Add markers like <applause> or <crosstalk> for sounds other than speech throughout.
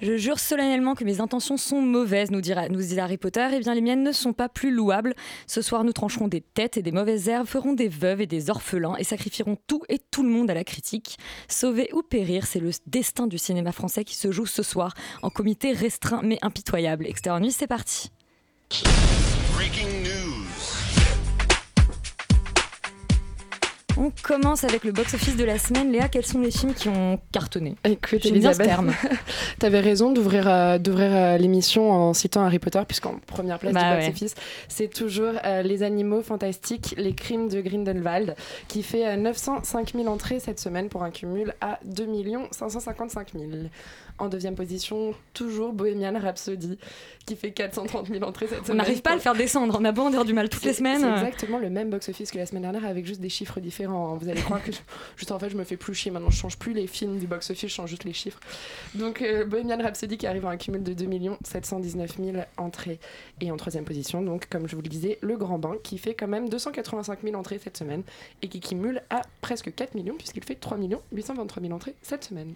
Je jure solennellement que mes intentions sont mauvaises, nous, nous dit Harry Potter. Eh bien, les miennes ne sont pas plus louables. Ce soir, nous trancherons des têtes et des mauvaises herbes, ferons des veuves et des orphelins et sacrifierons tout et tout le monde à la critique. Sauver ou périr, c'est le destin du cinéma français qui se joue ce soir en comité restreint mais impitoyable. Extérieur nuit, c'est parti. On commence avec le box-office de la semaine. Léa, quels sont les films qui ont cartonné Écoute, Elisabeth, tu <laughs> avais raison d'ouvrir euh, euh, l'émission en citant Harry Potter, puisqu'en première place Bah du ouais. box-office, c'est toujours euh, Les Animaux Fantastiques, Les Crimes de Grindelwald, qui fait euh, 905 000 entrées cette semaine pour un cumul à 2 555 000. En deuxième position, toujours Bohemian Rhapsody, qui fait 430 000 entrées cette On semaine. n'arrive pas à le faire descendre. On a beau en dire du mal toutes les semaines. C'est exactement le même box-office que la semaine dernière avec juste des chiffres différents. hein. Vous allez croire que je, juste en fait je me fais plus chier maintenant. Je change plus les films du box-office, je change juste les chiffres. Donc euh, Bohemian Rhapsody qui arrive à un cumul de 2 719 000 entrées. Et en troisième position, donc comme je vous le disais, Le Grand Bain qui fait quand même 285 000 entrées cette semaine et qui cumule à presque 4 millions puisqu'il fait 3 823 000 entrées cette semaine.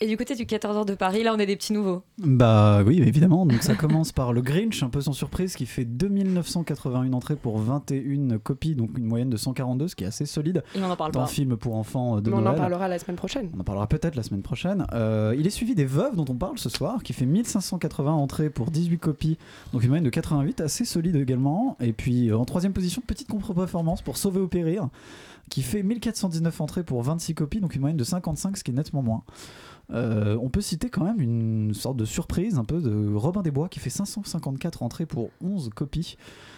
Et du côté du 14h de Paris, là, on a des petits nouveaux. Bah oui, évidemment. Donc ça <laughs> commence par le Grinch, un peu sans surprise, qui fait 2981 entrées pour 21 copies, donc une moyenne de 142, ce qui est assez solide Et on en parle dans pas. un film pour enfants de Mais on en parlera la semaine prochaine. On en parlera peut-être la semaine prochaine. Euh, il est suivi des Veuves dont on parle ce soir, qui fait 1580 entrées pour 18 copies, donc une moyenne de 88, assez solide également. Et puis euh, en troisième position, petite contre-performance pour Sauver ou Périr, qui fait 1419 entrées pour 26 copies, donc une moyenne de 55, ce qui est nettement moins. Euh, on peut citer quand même une sorte de surprise un peu de Robin des Bois qui fait 554 entrées pour 11 copies,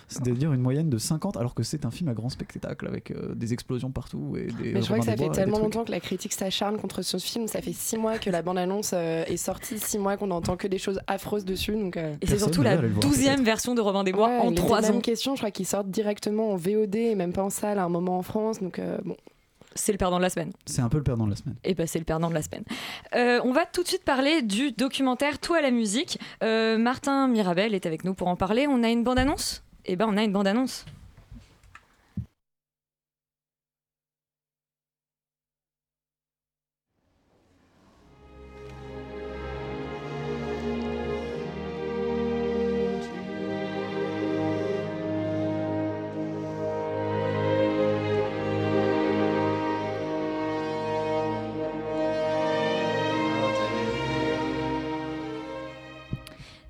c'est-à-dire une moyenne de 50 alors que c'est un film à grand spectacle avec euh, des explosions partout et des Mais je crois Robin que ça fait tellement longtemps que la critique s'acharne contre ce film. Ça fait six mois que la bande-annonce euh, est sortie, six mois qu'on n'entend que des choses affreuses dessus. Donc, euh, Et c'est surtout la va aller le voir, douzième peut-être. version de Robin des Bois ouais, en il était trois même ans. question, je crois qu'ils sortent directement en VOD et même pas en salle à un moment en France. Donc, euh, bon. C'est le perdant de la semaine. C'est un peu le perdant de la semaine. Et ben c'est le perdant de la semaine. Euh, on va tout de suite parler du documentaire Tout à la musique. Euh, Martin Mirabel est avec nous pour en parler. On a une bande-annonce? Eh ben on a une bande-annonce.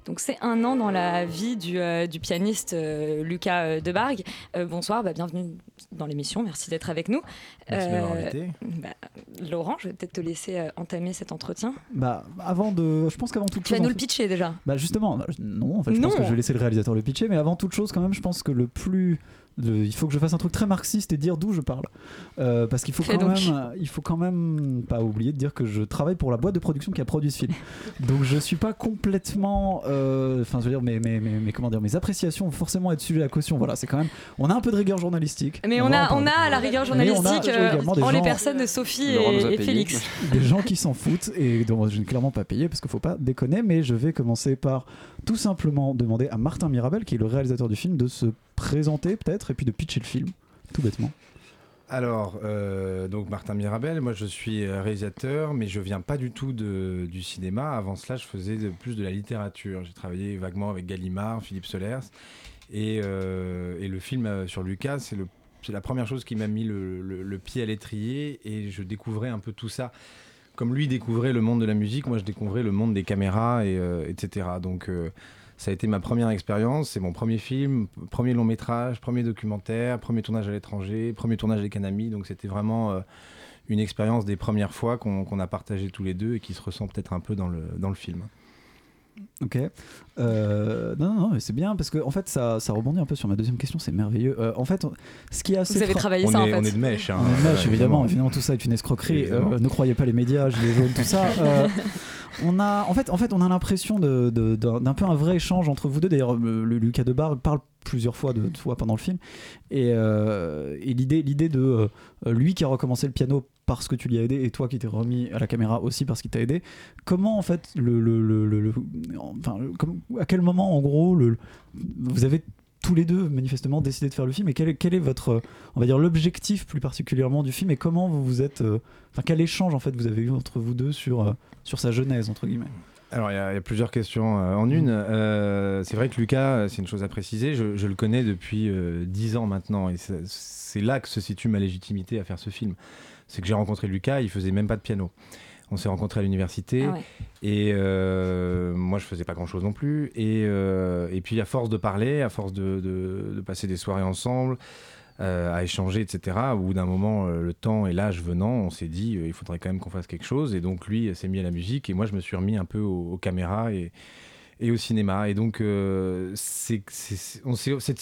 Donc c'est un an dans la vie du, euh, du pianiste euh, Lucas euh, Debargue. Euh, bonsoir, bah, bienvenue dans l'émission, merci d'être avec nous. Merci de bah, Laurent, je vais peut-être te laisser entamer cet entretien. Bah, avant de. Je pense qu'avant toute Tu chose. vas nous le pitcher déjà. Bah, justement, non, en fait, je Non. pense que je vais laisser le réalisateur le pitcher, mais avant toute chose, quand même, je pense que le plus. Le- il faut que je fasse un truc très marxiste et dire d'où je parle. Euh, parce qu'il faut, quand même, il faut quand même pas oublier de dire que je travaille pour la boîte de production qui a produit ce film. Donc je suis pas complètement. euh, Enfin, je veux dire, mes, mes, mes, mes- comment dire, mes appréciations vont forcément être sujet à caution. Voilà, c'est quand même. On a un peu de rigueur journalistique. Mais on, a, on a à la rigueur journalistique euh, en les personnes de Sophie et. Félix. <laughs> des gens qui s'en foutent et dont je n'ai clairement pas payé parce qu'il faut pas déconner mais je vais commencer par tout simplement demander à Martin Mirabel qui est le réalisateur du film de se présenter peut-être et puis de pitcher le film tout bêtement Alors, euh, donc Martin Mirabel, moi je suis euh, réalisateur, mais je viens pas du tout de- du cinéma. Avant cela, je faisais plus de la littérature. J'ai travaillé vaguement avec Gallimard, Philippe Solers. Et, euh, et le film sur Lucas, c'est le- c'est la première chose qui m'a mis le, le- pied à l'étrier. Et je découvrais un peu tout ça. Comme lui découvrait le monde de la musique, moi je découvrais le monde des caméras, et, etc. Donc. Ça a été ma première expérience, c'est mon premier film, premier long métrage, premier documentaire, premier tournage à l'étranger, premier tournage avec un donc c'était vraiment euh, une expérience des premières fois qu'on a partagé tous les deux et qui se ressent peut-être un peu dans le, dans le film. Ok. Euh, non, non, non, mais c'est bien parce que en fait, ça, ça rebondit un peu sur ma deuxième question. C'est merveilleux. Euh, en fait, on- ce qui est assez. Vous avez travaillé on, ça en est, fait. on est de mèche. Hein, On est de mèche, évidemment, évidemment, tout ça est une escroquerie. Euh, ne croyez pas les médias, gilets jaunes, tout ça. Euh, on a, en fait, en fait, on a l'impression de- de- d'un d'un peu un vrai échange entre vous deux. D'ailleurs, le, le Lucas Debar parle plusieurs fois de toi pendant le film. Et, euh, et l'idée, l'idée de euh, lui qui a recommencé le piano parce que tu l'y as aidé et toi qui t'es remis à la caméra aussi parce qu'il t'a aidé. Comment en fait à quel moment en gros vous avez tous les deux manifestement décidé de faire le film et quel est, votre on va dire l'objectif plus particulièrement du film et comment vous vous êtes euh, enfin quel échange en fait vous avez eu entre vous deux sur euh, sur sa genèse entre guillemets? Alors, il y, a plusieurs questions euh, en une. C'est vrai que Lucas, c'est une chose à préciser, je, le connais depuis 10 ans maintenant, et c'est là que se situe ma légitimité à faire ce film. C'est que j'ai rencontré Lucas, il faisait même pas de piano. On s'est rencontrés à l'université, Ah ouais. et euh, moi je faisais pas grand chose non plus. Et, euh, et puis à force de parler, à force de, de- de passer des soirées ensemble, euh, à échanger, etc. Au bout d'un moment, euh, le temps et l'âge venant, on s'est dit euh, il faudrait quand même qu'on fasse quelque chose. Et donc lui s'est mis à la musique et moi je me suis remis un peu aux, aux caméras et, et au cinéma. Et donc euh, c'est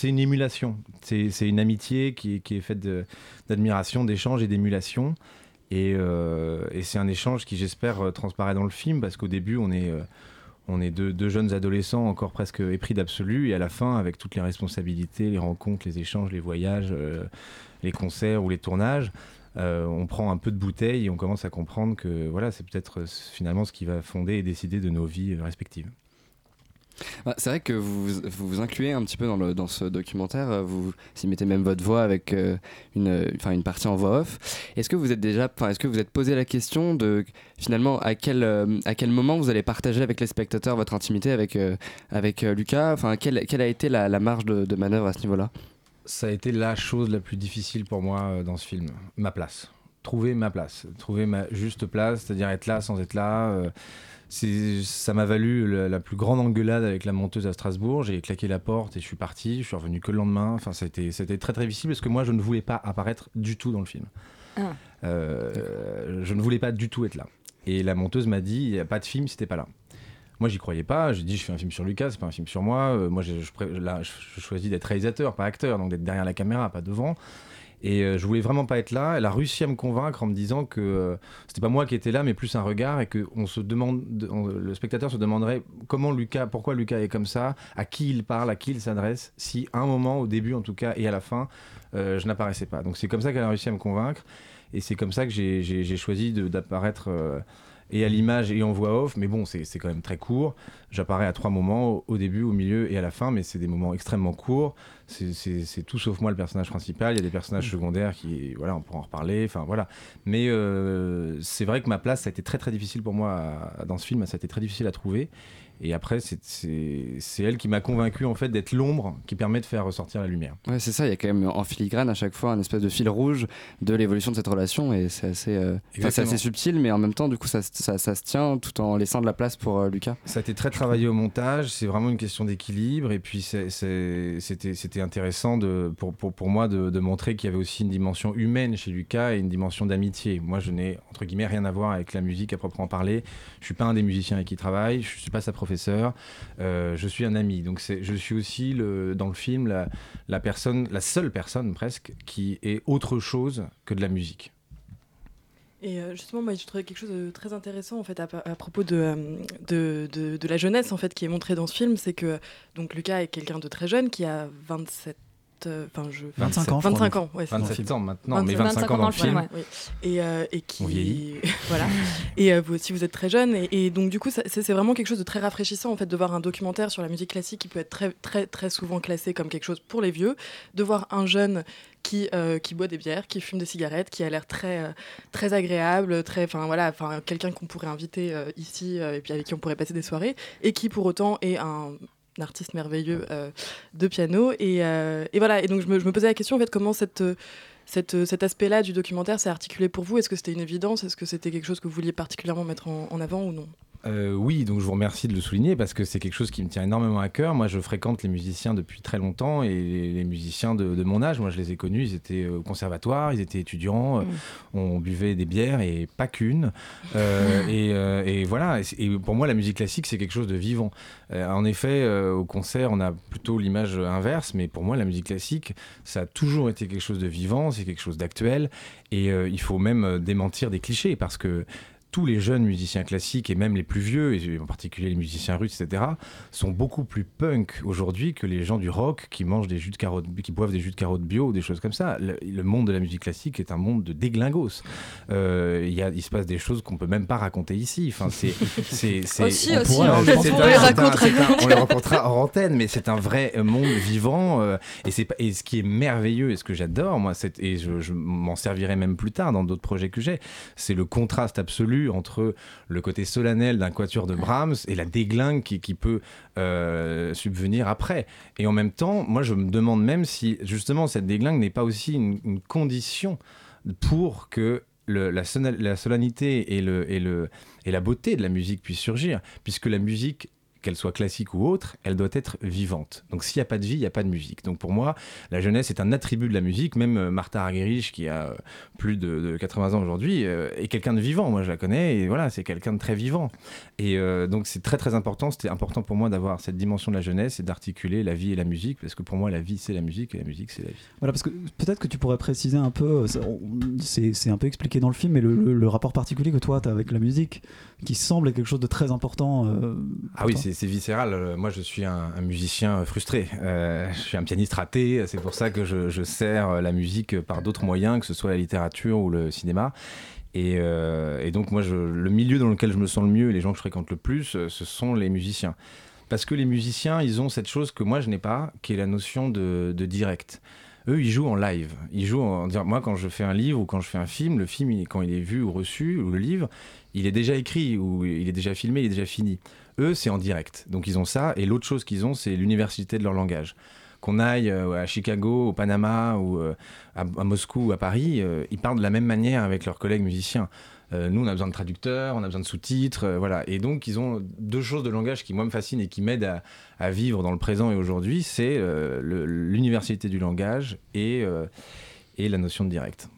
une émulation. C'est une amitié qui, est- faite d'admiration, d'échange et d'émulation. Et, euh, et c'est un échange qui, j'espère, euh, transparaît dans le film, parce qu'au début, on est, deux, jeunes adolescents encore presque épris d'absolu, et à la fin, avec toutes les responsabilités, les rencontres, les échanges, les voyages, les concerts ou les tournages, on prend un peu de bouteille et on commence à comprendre que voilà, c'est peut-être finalement ce qui va fonder et décider de nos vies respectives. Bah, c'est vrai que vous, vous incluez un petit peu dans, ce documentaire, euh, vous y mettez même votre voix avec euh, une, euh, enfin, une partie en voix off. Est-ce que vous êtes déjà, est-ce que vous êtes posé la question de finalement à quel, à quel moment vous allez partager avec les spectateurs votre intimité avec, avec Lucas? Enfin, quelle, quelle a été la, marge de, manœuvre à ce niveau-là? Ça a été la chose la plus difficile pour moi dans ce film, ma place. Trouver ma place, trouver ma juste place, c'est-à-dire être là sans être là. euh, ça m'a valu la, la plus grande engueulade avec la monteuse à Strasbourg. J'ai claqué la porte et je suis parti. Je suis revenu que le lendemain. Enfin, été très très difficile parce que moi, je ne voulais pas apparaître du tout dans le film. Ah. Euh, je ne voulais pas du tout être là. Et la monteuse m'a dit, il n'y a pas de film si t'es pas là. Moi, j'y croyais pas. J'ai dit, je fais un film sur Lucas, c'est pas un film sur moi. Euh, moi, je, je, pré- là, je, je choisis d'être réalisateur, pas acteur, donc d'être derrière la caméra, pas devant. Et euh, je voulais vraiment pas être là. Elle a réussi à me convaincre en me disant que euh, c'était pas moi qui étais là, mais plus un regard, et que on se demande, le spectateur se demanderait comment Lucas, pourquoi Lucas est comme ça, à qui il parle, à qui il s'adresse, si à un moment, au début en tout cas, et à la fin, euh, je n'apparaissais pas. Donc c'est comme ça qu'elle a réussi à me convaincre, et c'est comme ça que j'ai- choisi d'apparaître. Et à l'image et en voix off, mais bon, c'est quand même très court. J'apparais à trois moments, au, début, au milieu et à la fin, mais c'est des moments extrêmement courts. C'est- tout sauf moi le personnage principal. Il y a des personnages secondaires qui, voilà, on pourra en reparler. Enfin voilà. Mais euh, c'est vrai que ma place, ça a été très très difficile pour moi à- dans ce film. Ça a été très difficile à trouver. Et après, c'est- elle qui m'a convaincu en fait d'être l'ombre qui permet de faire ressortir la lumière. Ouais, c'est ça, il y a quand même en filigrane à chaque fois un espèce de fil rouge de l'évolution de cette relation et c'est assez, euh, assez subtil, mais en même temps, du coup, ça, ça, ça se tient tout en laissant de la place pour euh, Lucas. Ça a été très travaillé au montage, c'est vraiment une question d'équilibre. Et puis c'était intéressant de, pour, pour, pour moi de, de montrer qu'il y avait aussi une dimension humaine chez Lucas et une dimension d'amitié. Moi, je n'ai entre guillemets rien à voir avec la musique à proprement parler. Je suis pas un des musiciens avec qui il travaille, je suis pas sa euh, je suis un ami. Donc je suis aussi dans le film la, personne, la seule personne presque qui est autre chose que de la musique. Et euh, justement, moi, je trouvais quelque chose de très intéressant en fait à, propos de, euh, de- de la jeunesse en fait qui est montrée dans ce film, c'est que donc Lucas est quelqu'un de très jeune qui a 27 euh, Enfin, je... 25 ans, je crois, 25 dans ans, ouais, c'est 27 ça. ans maintenant, mais 25 ans dans le film. Oui. Et, euh, et qui On vieillit. <laughs> voilà. Et euh, vous aussi, vous êtes très jeune, et, et donc du coup, c'est vraiment quelque chose de très rafraîchissant en fait de voir un documentaire sur la musique classique qui peut être très très très souvent classé comme quelque chose pour les vieux, de voir un jeune qui, euh, qui boit des bières, qui fume des cigarettes, qui a l'air très, euh, très agréable, très, enfin voilà, enfin quelqu'un qu'on pourrait inviter euh, ici euh, et puis avec qui on pourrait passer des soirées, et qui pour autant est un artiste merveilleux euh, de piano. Et, euh, et voilà, et donc je me, je me posais la question en fait comment cette euh, cette, cet aspect-là du documentaire s'est articulé pour vous? Est-ce que c'était une évidence? Est-ce que c'était quelque chose que vous vouliez particulièrement mettre en, en avant ou non? Euh, oui, donc je vous remercie de le souligner parce que c'est quelque chose qui me tient énormément à cœur. Moi, je fréquente les musiciens depuis très longtemps et les musiciens de, de mon âge, moi, je les ai connus. Ils étaient au conservatoire, ils étaient étudiants, euh, on buvait des bières et pas qu'une. Euh, et, et voilà. Et, pour moi, la musique classique, c'est quelque chose de vivant. En effet, au concert, on a plutôt l'image inverse, mais pour moi, la musique classique, ça a toujours été quelque chose de vivant, c'est quelque chose d'actuel. Et il faut même démentir des clichés parce que tous les jeunes musiciens classiques et même les plus vieux, et en particulier les musiciens russes, etc., sont beaucoup plus punk aujourd'hui que les gens du rock qui mangent des jus de carottes, qui boivent des jus de carottes bio ou des choses comme ça. Le, le monde de la musique classique est un monde de déglingos. Euh, Il y a- il se passe des choses qu'on peut même pas raconter ici. Enfin, c'est, <laughs> c'est, c'est- Aussi, on aussi, pourrait- on- c'est on un- on les rencontrera hors antenne, mais c'est un vrai monde vivant. euh, et, c'est, pas- et ce qui est merveilleux et ce que j'adore, moi, c'est, et je, je m'en servirai même plus tard dans d'autres projets que j'ai, c'est le contraste absolu entre le côté solennel d'un quatuor de Brahms et la déglingue qui, qui peut euh, subvenir après. Et en même temps, moi, je me demande même si justement cette déglingue n'est pas aussi une, une condition pour que le- la, solennité et, le, et, le, et la beauté de la musique puissent surgir, puisque la musique qu'elle soit classique ou autre, elle doit être vivante. Donc s'il n'y a pas de vie, il n'y a pas de musique. Donc pour moi, la jeunesse est un attribut de la musique. Même euh, Martha Argerich, qui a euh, plus de, de 80 ans aujourd'hui, euh, est quelqu'un de vivant. Moi, je la connais, et voilà, c'est quelqu'un de très vivant. Et euh, donc c'est très très important. C'était important pour moi d'avoir cette dimension de la jeunesse et d'articuler la vie et la musique, parce que pour moi, la vie c'est la musique et la musique c'est la vie. Voilà, parce que peut-être que tu pourrais préciser un peu, c'est un peu expliqué dans le film, mais le, le- le rapport particulier que toi tu as avec la musique, qui semble être quelque chose de très important. euh, Ah oui, c'est c'est viscéral. Euh, Moi, je suis un, musicien euh, frustré. Euh, je suis un pianiste raté. C'est pour ça que je, sers la musique par d'autres moyens, que ce soit la littérature ou le cinéma. Et, donc, moi, le milieu dans lequel je me sens le mieux et les gens que je fréquente le plus, ce sont les musiciens. Parce que les musiciens, ils ont cette chose que moi, je n'ai pas, qui est la notion de, direct. Eux, ils jouent en live. Ils jouent en moi, quand je fais un livre ou quand je fais un film, le film, il- quand il est vu ou reçu, ou le livre, il est déjà écrit ou il est déjà filmé, il est déjà fini. Eux, c'est en direct. Donc ils ont ça. Et l'autre chose qu'ils ont, c'est l'université de leur langage. Qu'on aille euh, à Chicago, au Panama ou euh, à, Moscou ou à Paris, euh, ils parlent de la même manière avec leurs collègues musiciens. Nous, on a besoin de traducteurs, on a besoin de sous-titres, voilà. Et donc, ils ont deux choses de langage qui, moi, me fascinent et qui m'aident à, vivre dans le présent et aujourd'hui. C'est euh, l'université du langage et, et la notion de direct.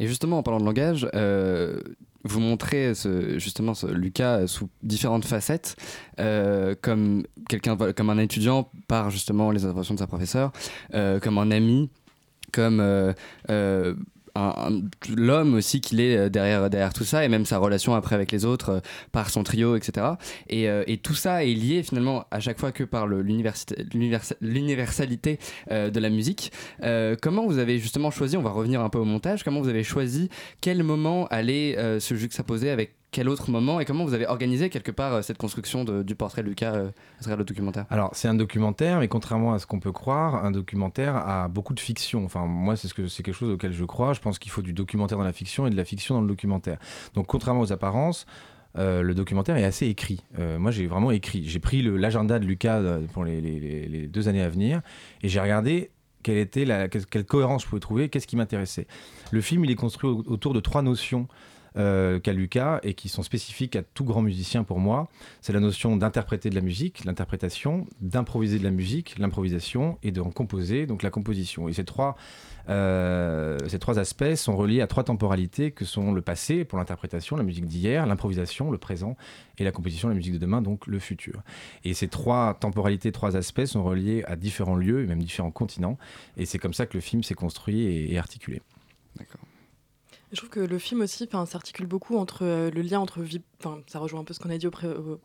Et justement, en parlant de langage, vous montrez ce- justement Lucas sous différentes facettes, euh, comme quelqu'un, comme un étudiant par justement les interventions de sa professeure, euh, comme un ami, comme l'homme aussi qu'il est euh, derrière, derrière tout ça, et même sa relation après avec les autres, euh, par son trio, etc. Et, euh, et tout ça est lié finalement à chaque fois que par l'universalité de la musique. Comment vous avez justement choisi, on va revenir un peu au montage, comment vous avez choisi quel moment allait se juxtaposer avec quel autre moment et comment vous avez organisé quelque part euh, cette construction du portrait de Lucas euh, à travers le documentaire? Alors, c'est un documentaire, mais contrairement à ce qu'on peut croire, un documentaire a beaucoup de fiction. Enfin, moi, c'est ce que c'est quelque chose auquel je crois. Je pense qu'il faut du documentaire dans la fiction et de la fiction dans le documentaire. Donc, contrairement aux apparences, euh, le documentaire est assez écrit. Euh, moi, j'ai vraiment écrit. J'ai pris l'agenda de Lucas pour les, les- deux années à venir et j'ai regardé quelle était la quelle, cohérence je pouvais trouver, qu'est-ce qui m'intéressait. Le film, il est construit au- autour de trois notions. Euh, qu'a Lucas et qui sont spécifiques à tout grand musicien pour moi. C'est la notion d'interpréter de la musique, l'interprétation, d'improviser de la musique, l'improvisation, et de composer, donc la composition. Et ces trois, euh, ces trois aspects sont reliés à trois temporalités que sont le passé pour l'interprétation, la musique d'hier, l'improvisation, le présent, et la composition, la musique de demain, donc le futur. Et ces trois temporalités, trois aspects sont reliés à différents lieux et même différents continents. Et c'est comme ça que le film s'est construit et, et articulé. Je trouve que le film aussi s'articule beaucoup entre euh, le lien entre vie, ça rejoint un peu ce qu'on a dit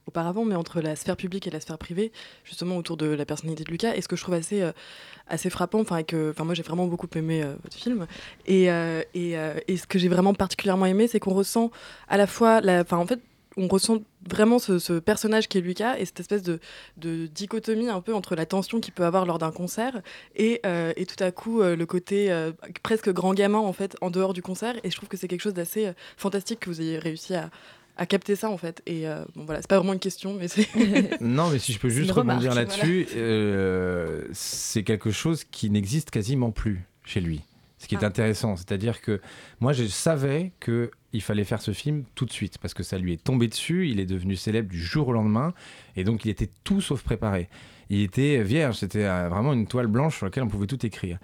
auparavant, mais entre la sphère publique et la sphère privée, justement autour de la personnalité de Lucas. Et ce que je trouve assez, euh, frappant, enfin que, moi j'ai vraiment beaucoup aimé euh, votre film. Et, et, ce que j'ai vraiment particulièrement aimé, c'est qu'on ressent à la fois, enfin en fait, on ressent vraiment ce, ce personnage qui est Lucas et cette espèce de, de dichotomie un peu entre la tension qu'il peut avoir lors d'un concert et, euh, et tout à coup euh, le côté euh, presque grand gamin en fait en dehors du concert. Et je trouve que c'est quelque chose d'assez fantastique que vous ayez réussi à, à capter ça en fait. Et euh, bon voilà c'est pas vraiment une question mais c'est <laughs> Non, mais si je peux juste rebondir là-dessus, euh, c'est quelque chose qui n'existe quasiment plus chez lui. Ce qui est Ah. intéressant, c'est-à-dire que moi, je savais que il fallait faire ce film tout de suite parce que ça lui est tombé dessus. Il est devenu célèbre du jour au lendemain, et donc il était tout sauf préparé. Il était vierge, c'était euh, vraiment une toile blanche sur laquelle on pouvait tout écrire.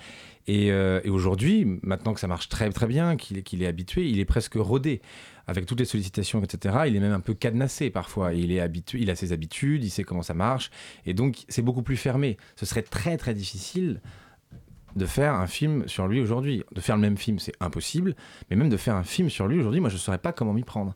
Et, euh, et aujourd'hui, maintenant que ça marche très très bien, qu'il est, qu'il est habitué, il est presque rodé. Avec toutes les sollicitations, etc., il est même un peu cadenassé parfois. Il, est habitué, il a ses habitudes, il sait comment ça marche. Et donc, c'est beaucoup plus fermé. Ce serait très très difficile de faire un film sur lui aujourd'hui. De faire le même film, c'est impossible. Mais même de faire un film sur lui aujourd'hui, moi, je ne saurais pas comment m'y prendre.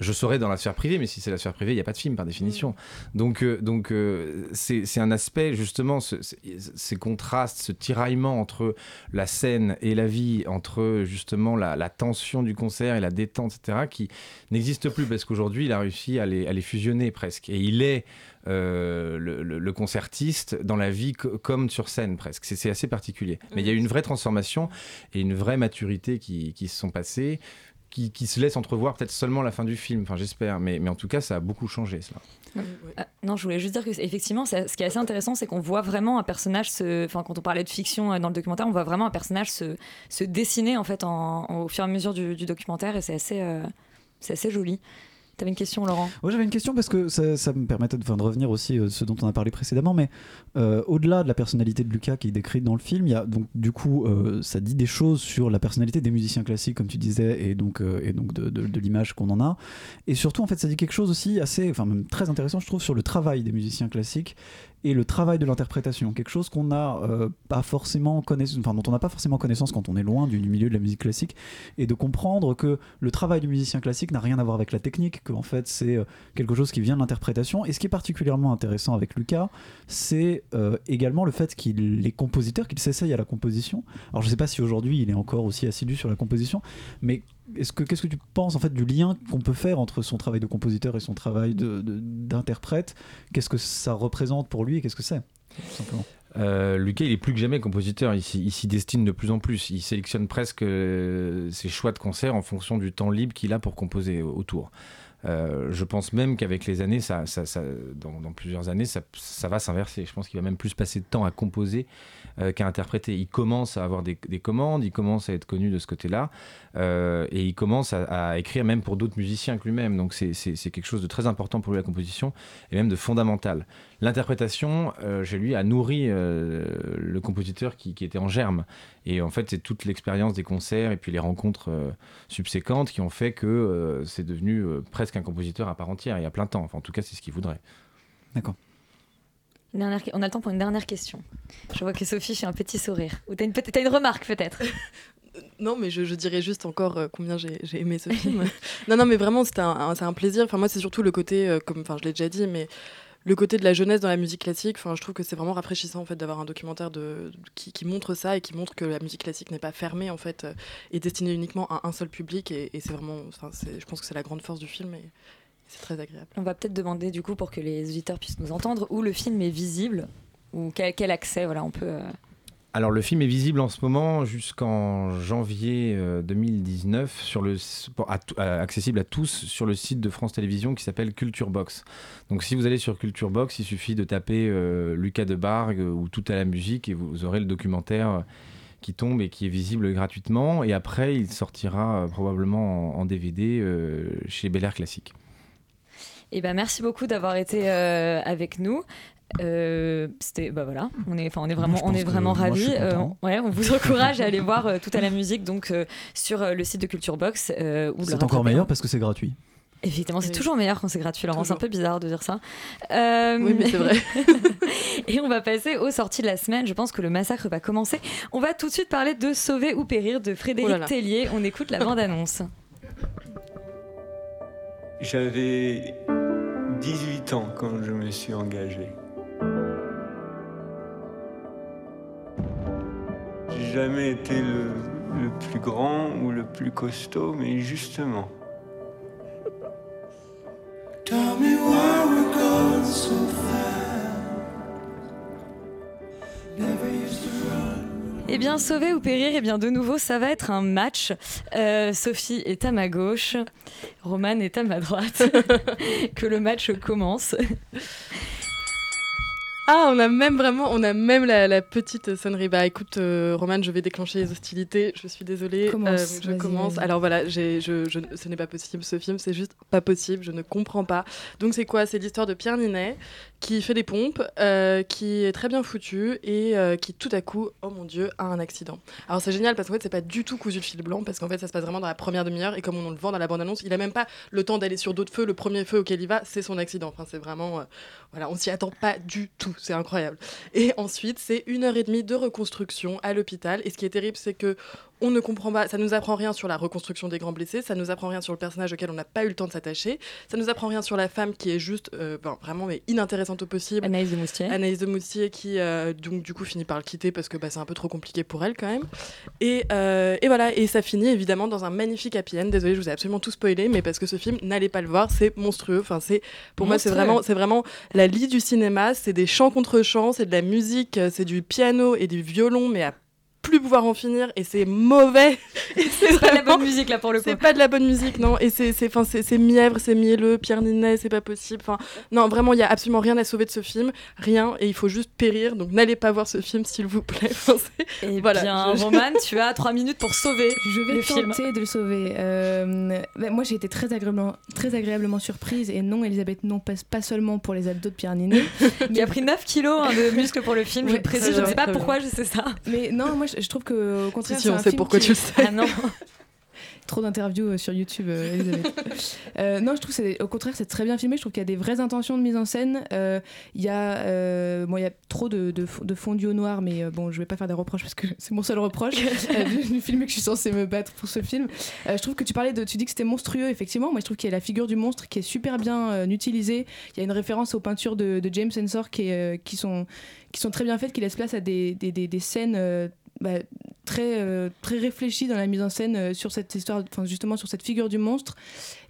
Je saurais dans la sphère privée, mais si c'est la sphère privée, il n'y a pas de film par définition. Donc, euh, donc euh, c'est un aspect, justement, ce- ce- ces contrastes, ce tiraillement entre la scène et la vie, entre justement la, la tension du concert et la détente, etc., qui n'existe plus parce qu'aujourd'hui, il a réussi à les, à les fusionner presque. Et il est le, le- le concertiste dans la vie co- comme sur scène presque. C'est assez particulier. Mais il y a eu une vraie transformation et une vraie maturité qui, qui se sont passées. Qui, qui se laisse entrevoir peut-être seulement à la fin du film, enfin j'espère, mais, mais en tout cas ça a beaucoup changé cela. Ah, non, je voulais juste dire que effectivement, ce qui est assez intéressant, c'est qu'on voit vraiment un personnage se, enfin, quand on parlait de fiction euh, dans le documentaire, on voit vraiment un personnage se, se dessiner en fait en, en- au fur et à mesure du, du documentaire, et c'est assez, euh, c'est assez joli. T'avais une question, Laurent? Ouais, j'avais une question parce que ça, me permettait de, revenir aussi à ce dont on a parlé précédemment, mais euh, au-delà de la personnalité de Lucas qui est décrite dans le film, donc du coup euh, ça dit des choses sur la personnalité des musiciens classiques comme tu disais et donc euh, de- de l'image qu'on en a. Et surtout en fait ça dit quelque chose aussi assez, enfin même très intéressant je trouve sur le travail des musiciens classiques et le travail de l'interprétation, quelque chose qu'on n'a euh, pas forcément connaissance, enfin dont on n'a pas forcément connaissance quand on est loin du, milieu de la musique classique, et de comprendre que le travail du musicien classique n'a rien à voir avec la technique, qu'en fait c'est euh, quelque chose qui vient de l'interprétation. Et ce qui est particulièrement intéressant avec Lucas, c'est euh, également le fait qu'il est compositeur, qu'il s'essaye à la composition. Alors je sais pas si aujourd'hui il est encore aussi assidu sur la composition, mais est-ce que qu'est-ce que tu penses en fait du lien qu'on peut faire entre son travail de compositeur et son travail de- d'interprète? Qu'est-ce que ça représente pour lui et qu'est-ce que c'est Euh, Lucas, il est plus que jamais compositeur. Il s'y il s'y destine de plus en plus. Il sélectionne presque euh, ses choix de concert en fonction du temps libre qu'il a pour composer au- autour. Euh, je pense même qu'avec les années, ça, ça- ça- dans, plusieurs années, ça, va s'inverser. Je pense qu'il va même plus passer de temps à composer euh, qu'à interpréter. Il commence à avoir des, des commandes, il commence à être connu de ce côté-là, euh, et il commence à, à écrire même pour d'autres musiciens que lui-même. Donc c'est quelque chose de très important pour lui, la composition, et même de fondamental. L'interprétation, euh, chez lui, a nourri euh, le compositeur qui, qui était en germe. Et en fait, c'est toute l'expérience des concerts et puis les rencontres euh, subséquentes qui ont fait que euh, c'est devenu euh, presque un compositeur à part entière et à plein temps. Enfin, en tout cas, c'est ce qu'il voudrait. D'accord. Dernière- On a le temps pour une dernière question. Je vois que Sophie fait un petit sourire. Ou t'as une, t'as une remarque peut-être? <laughs> Non, mais je, je dirais juste encore combien j'ai j'ai aimé ce film. <laughs> non, non, mais vraiment, c'était un, un- c'est un plaisir. Enfin, moi, c'est surtout le côté, euh, comme, enfin, je l'ai déjà dit, mais le côté de la jeunesse dans la musique classique. Enfin, je trouve que c'est vraiment rafraîchissant en fait d'avoir un documentaire de, qui, montre ça et qui montre que la musique classique n'est pas fermée en fait, euh, et destinée uniquement à un seul public. Et, c'est vraiment, enfin, je pense que c'est la grande force du film et c'est très agréable. On va peut-être demander du coup pour que les auditeurs puissent nous entendre où le film est visible ou quel, quel accès voilà on peut. euh, Alors, le film est visible en ce moment jusqu'en janvier euh, 2019, sur le, à- accessible à tous sur le site de France Télévisions qui s'appelle Culture Box. Donc, si vous allez sur Culture Box, il suffit de taper euh, Lucas de Bargue ou Tout à la musique et vous aurez le documentaire euh, qui tombe et qui est visible gratuitement. Et après, il sortira euh, probablement en, DVD euh, chez Bel Air Classique. Eh ben merci beaucoup d'avoir été euh, avec nous. Euh, c'était bah voilà on est enfin on est vraiment on est vraiment ravis Euh, ouais on vous encourage à aller voir euh, tout à la musique donc euh, sur euh, le site de Culture Box euh, C'est encore meilleur parce que c'est gratuit. Effectivement, c'est Oui. toujours meilleur quand c'est gratuit, Laurent. C'est un peu bizarre de dire ça. Euh, Oui, mais c'est vrai. <laughs> Et on va passer aux sorties de la semaine. Je pense que le massacre va commencer. On va tout de suite parler de Sauver ou Périr de Frédéric Oh là là. Tellier. On écoute la bande-annonce. J'avais 18 ans quand je me suis engagé. J'ai jamais été le, le plus grand ou le plus costaud, mais justement. Tell me why we're going so fast. Never used to run. Eh bien, Sauver ou Périr, eh bien, de nouveau, ça va être un match. Euh, Sophie est à ma gauche, Romane est à ma droite. <laughs> que le match commence. Ah, on a même vraiment, on a même la, la petite sonnerie. Bah écoute, euh, Roman, je vais déclencher les hostilités. Je suis désolée. Commence, Euh, je commence. Alors voilà, je, je- ce n'est pas possible. Ce film, c'est juste pas possible. Je ne comprends pas. Donc c'est quoi? C'est l'histoire de Pierre Ninet qui fait des pompes, euh, qui est très bien foutu et euh, qui tout à coup, oh mon dieu, a un accident. Alors c'est génial parce qu'en fait c'est pas du tout cousu de fil blanc parce qu'en fait ça se passe vraiment dans la première demi-heure et comme on le vend dans la bande-annonce, il a même pas le temps d'aller sur d'autres feux. Le premier feu auquel il va, c'est son accident. Enfin c'est vraiment, voilà, on s'y attend pas du tout. C'est incroyable. Et ensuite c'est une heure et demie de reconstruction à l'hôpital. Et ce qui est terrible, c'est que on ne comprend pas, ça nous apprend rien sur la reconstruction des grands blessés, ça nous apprend rien sur le personnage auquel on n'a pas eu le temps de s'attacher, ça nous apprend rien sur la femme qui est juste, euh, ben, vraiment mais inintéressante au possible. Anaïs de Moustier. Anaïs de Moustier qui euh, donc du coup finit par le quitter parce que bah, c'est un peu trop compliqué pour elle quand même. Et, euh, et voilà, et ça finit évidemment dans un magnifique happy end. Désolée, je vous ai absolument tout spoilé, mais parce que ce film, n'allez pas le voir, c'est monstrueux. Enfin, c'est pour moi c'est vraiment, c'est vraiment la lie du cinéma. C'est des chants contre chants, c'est de la musique, c'est du piano et du violon, mais à plus pouvoir en finir et c'est mauvais <laughs> c'est pas de la bonne musique là pour le coup. c'est pas de la bonne musique non et c'est c'est enfin c'est c'est mièvre c'est mielleux Pierre Ninet c'est pas possible enfin non vraiment il y a absolument rien à sauver de ce film rien et il faut juste périr donc n'allez pas voir ce film s'il vous plaît <laughs> Enfin, Et voilà bien, je- <laughs> Roman, tu as trois minutes pour sauver Je vais le film. tenter de le sauver. Euh, bah, moi, j'ai été très agréablement, très agréablement surprise. Et non, Elisabeth, non, pas, pas seulement pour les abdos de Pierre Ninet. Qui a pris 9 kilos hein, de muscles pour le film, je Ouais, le précise, je ne sais pas pourquoi bien. je sais ça. Mais non, moi, je, je trouve que au contraire, Si, on un sait film pourquoi qui- tu le sais. Ah non <laughs> Trop d'interviews euh, sur YouTube, euh, Elisabeth. <laughs> Euh, non, je trouve que c'est au contraire c'est très bien filmé. Je trouve qu'il y a des vraies intentions de mise en scène. Euh, Il y a, euh, bon, il y a trop de, de, de fondu au noir, mais euh, bon, je vais pas faire des reproches parce que <laughs> c'est mon seul reproche euh, du, du film et que je suis censée me battre pour ce film. Euh, je trouve que tu parlais de, tu dis que c'était monstrueux. Effectivement, moi je trouve qu'il y a la figure du monstre qui est super bien euh, utilisée. Il y a une référence aux peintures de, de James Ensor qui, est, euh, qui sont qui sont très bien faites, qui laissent place à des, des, des, des scènes euh, bah, très, euh, très réfléchies dans la mise en scène euh, sur cette histoire, enfin justement sur cette figure du monstre,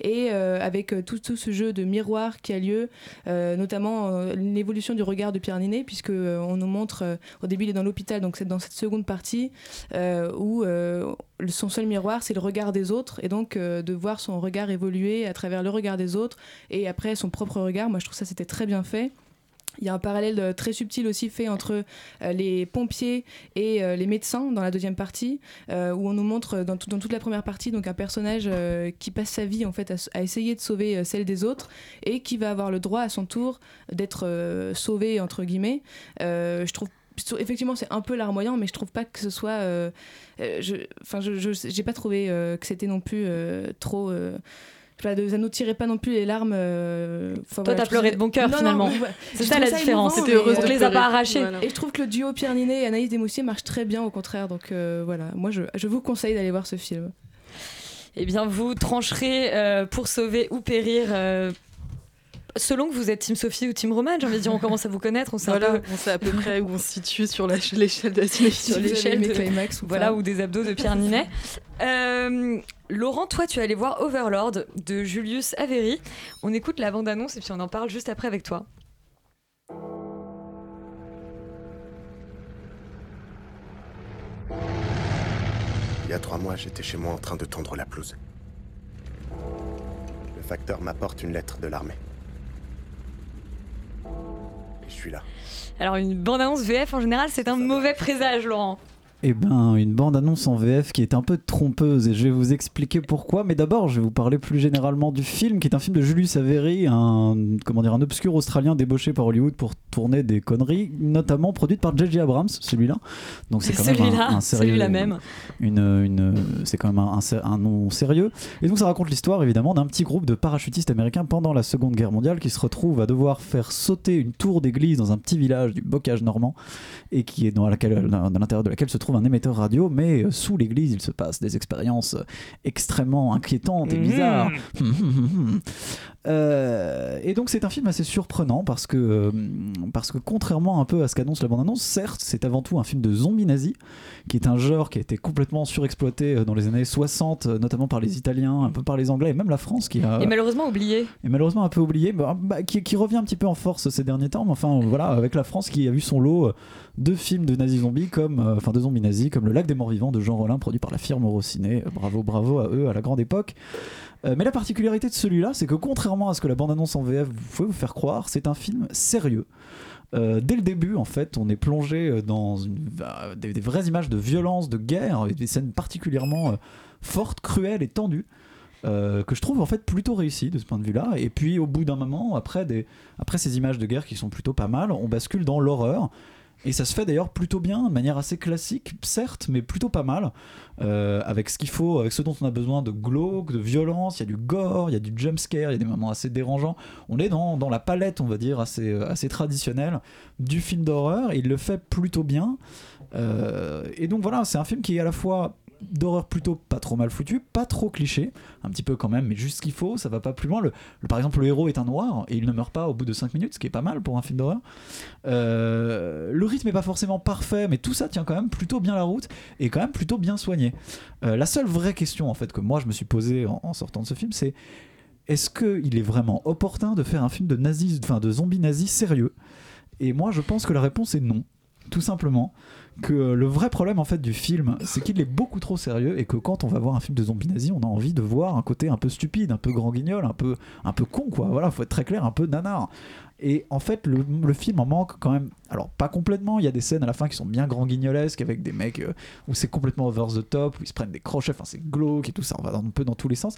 et euh, avec tout, tout ce jeu de miroir qui a lieu, notamment l'évolution du regard de Pierre Ninet, puisque on nous montre, au début il est dans l'hôpital, donc c'est dans cette seconde partie, où son seul miroir c'est le regard des autres, et donc de voir son regard évoluer à travers le regard des autres, et après son propre regard, moi je trouve ça c'était très bien fait. Il y a un parallèle euh, très subtil aussi fait entre euh, les pompiers et euh, les médecins dans la deuxième partie, où on nous montre dans, tout- dans toute la première partie donc un personnage qui passe sa vie en fait à, essayer de sauver celle des autres et qui va avoir le droit à son tour d'être sauvé entre guillemets. Je trouve effectivement c'est un peu larmoyant mais je trouve pas que ce soit enfin j'ai pas trouvé que c'était non plus trop de- ça nous tirait pas non plus les larmes. euh, enfin, Toi, voilà, t'as pleuré de bon cœur, Non, finalement. ouais. C'est ça, la différence. C'était heureuse de les a pas arrachés. Et je trouve que le duo Pierre Ninet et Anaïs Desmoustiers marche très bien, au contraire. Donc euh, voilà, moi je, je vous conseille d'aller voir ce film. Eh bien, vous trancherez euh, pour sauver ou périr. Selon que vous êtes Team Sophie ou Team Roman, j'ai envie de dire, on commence à vous connaître, on sait voilà peu- on sait à peu près où on se situe sur l'échelle de sur l'échelle de- Climax ou voilà ou des abdos de Pierre <laughs> Ninet. Euh, Laurent, toi, tu es allé voir Overlord de Julius Avery. On écoute la bande-annonce et puis on en parle juste après avec toi. Il y a trois mois, j'étais chez moi en train de tondre la pelouse. Le facteur m'apporte une lettre de l'armée. Alors, une bande-annonce VF en général, c'est un mauvais présage, Laurent. Eh ben, une bande-annonce en VF qui est un peu trompeuse et je vais vous expliquer pourquoi. Mais d'abord, je vais vous parler plus généralement du film, qui est un film de Julius Avery, un comment dire, un obscur Australien débauché par Hollywood pour tourner des conneries, notamment produite par J.J. Abrams, celui-là. Donc c'est quand même Celui-là, un, un sérieux, celui-là même. Une, une, c'est quand même un, un sé- un nom sérieux. Et donc ça raconte l'histoire évidemment d'un petit groupe de parachutistes américains pendant la Seconde Guerre mondiale qui se retrouvent à devoir faire sauter une tour d'église dans un petit village du bocage normand et qui est dans, laquelle, dans l'intérieur de laquelle se trouve un émetteur radio, mais euh, sous l'église il se passe des expériences euh, extrêmement inquiétantes et Mhm. bizarres. <laughs> Euh, et donc c'est un film assez surprenant parce que, euh, parce que contrairement un peu à ce qu'annonce la bande-annonce, certes c'est avant tout un film de zombies nazis, qui est un genre qui a été complètement surexploité euh, dans les années 60, euh, notamment par les Italiens, un peu par les Anglais et même la France qui a... Et malheureusement oublié. Et malheureusement un peu oublié, bah, bah, qui, qui revient un petit peu en force ces derniers temps. Mais enfin, voilà, avec la France qui a vu son lot de films de nazis zombies, comme, euh, enfin de zombies nazis, comme Le Lac des Morts Vivants de Jean Rollin, produit par la firme. Euh, Bravo, bravo à eux à la grande époque. Euh, mais la particularité de celui-là, c'est que contrairement à ce que la bande-annonce en VF vous pouvez vous faire croire, c'est un film sérieux. Euh, dès le début, en fait, on est plongé euh, dans euh, des, vraies images de violence, de guerre, des scènes particulièrement fortes, cruelles et tendues. que je trouve en fait plutôt réussies de ce point de vue-là. Et puis au bout d'un moment, après ces images de guerre qui sont plutôt pas mal, on bascule dans l'horreur. Et ça se fait d'ailleurs plutôt bien, de manière assez classique, certes, mais plutôt pas mal, euh, avec ce qu'il faut, avec ce dont on a besoin de glauque, de violence, il y a du gore, il y a du jump scare, il y a des moments assez dérangeants. On est dans, dans la palette, on va dire, assez, euh, assez traditionnelle du film d'horreur, il le fait plutôt bien. Euh, et donc voilà, c'est un film qui est à la fois d'horreur plutôt pas trop mal foutu, pas trop cliché, un petit peu quand même, mais juste ce qu'il faut, ça va pas plus loin. Le, par exemple, le héros est un noir et il ne meurt pas au bout de 5 minutes, ce qui est pas mal pour un film d'horreur. Euh, le rythme est pas forcément parfait, mais tout ça tient quand même plutôt bien la route et quand même plutôt bien soigné. Euh, la seule vraie question en fait que moi je me suis posée en, en sortant de ce film, c'est est-ce qu'il est vraiment opportun de faire un film de nazis, enfin de zombies nazis sérieux? Et moi je pense que la réponse est non, tout simplement. Que le vrai problème en fait du film, c'est qu'il est beaucoup trop sérieux et que quand on va voir un film de zombies nazis, on a envie de voir un côté un peu stupide, un peu grand guignol, un peu, un peu con quoi. Voilà, faut être très clair, un peu nanar. Et en fait, le, film en manque quand même. Alors, pas complètement, il y a des scènes à la fin qui sont bien grand guignolesques avec des mecs euh, où c'est complètement over the top, où ils se prennent des crochets, enfin c'est glauque et tout ça, on va un peu dans tous les sens.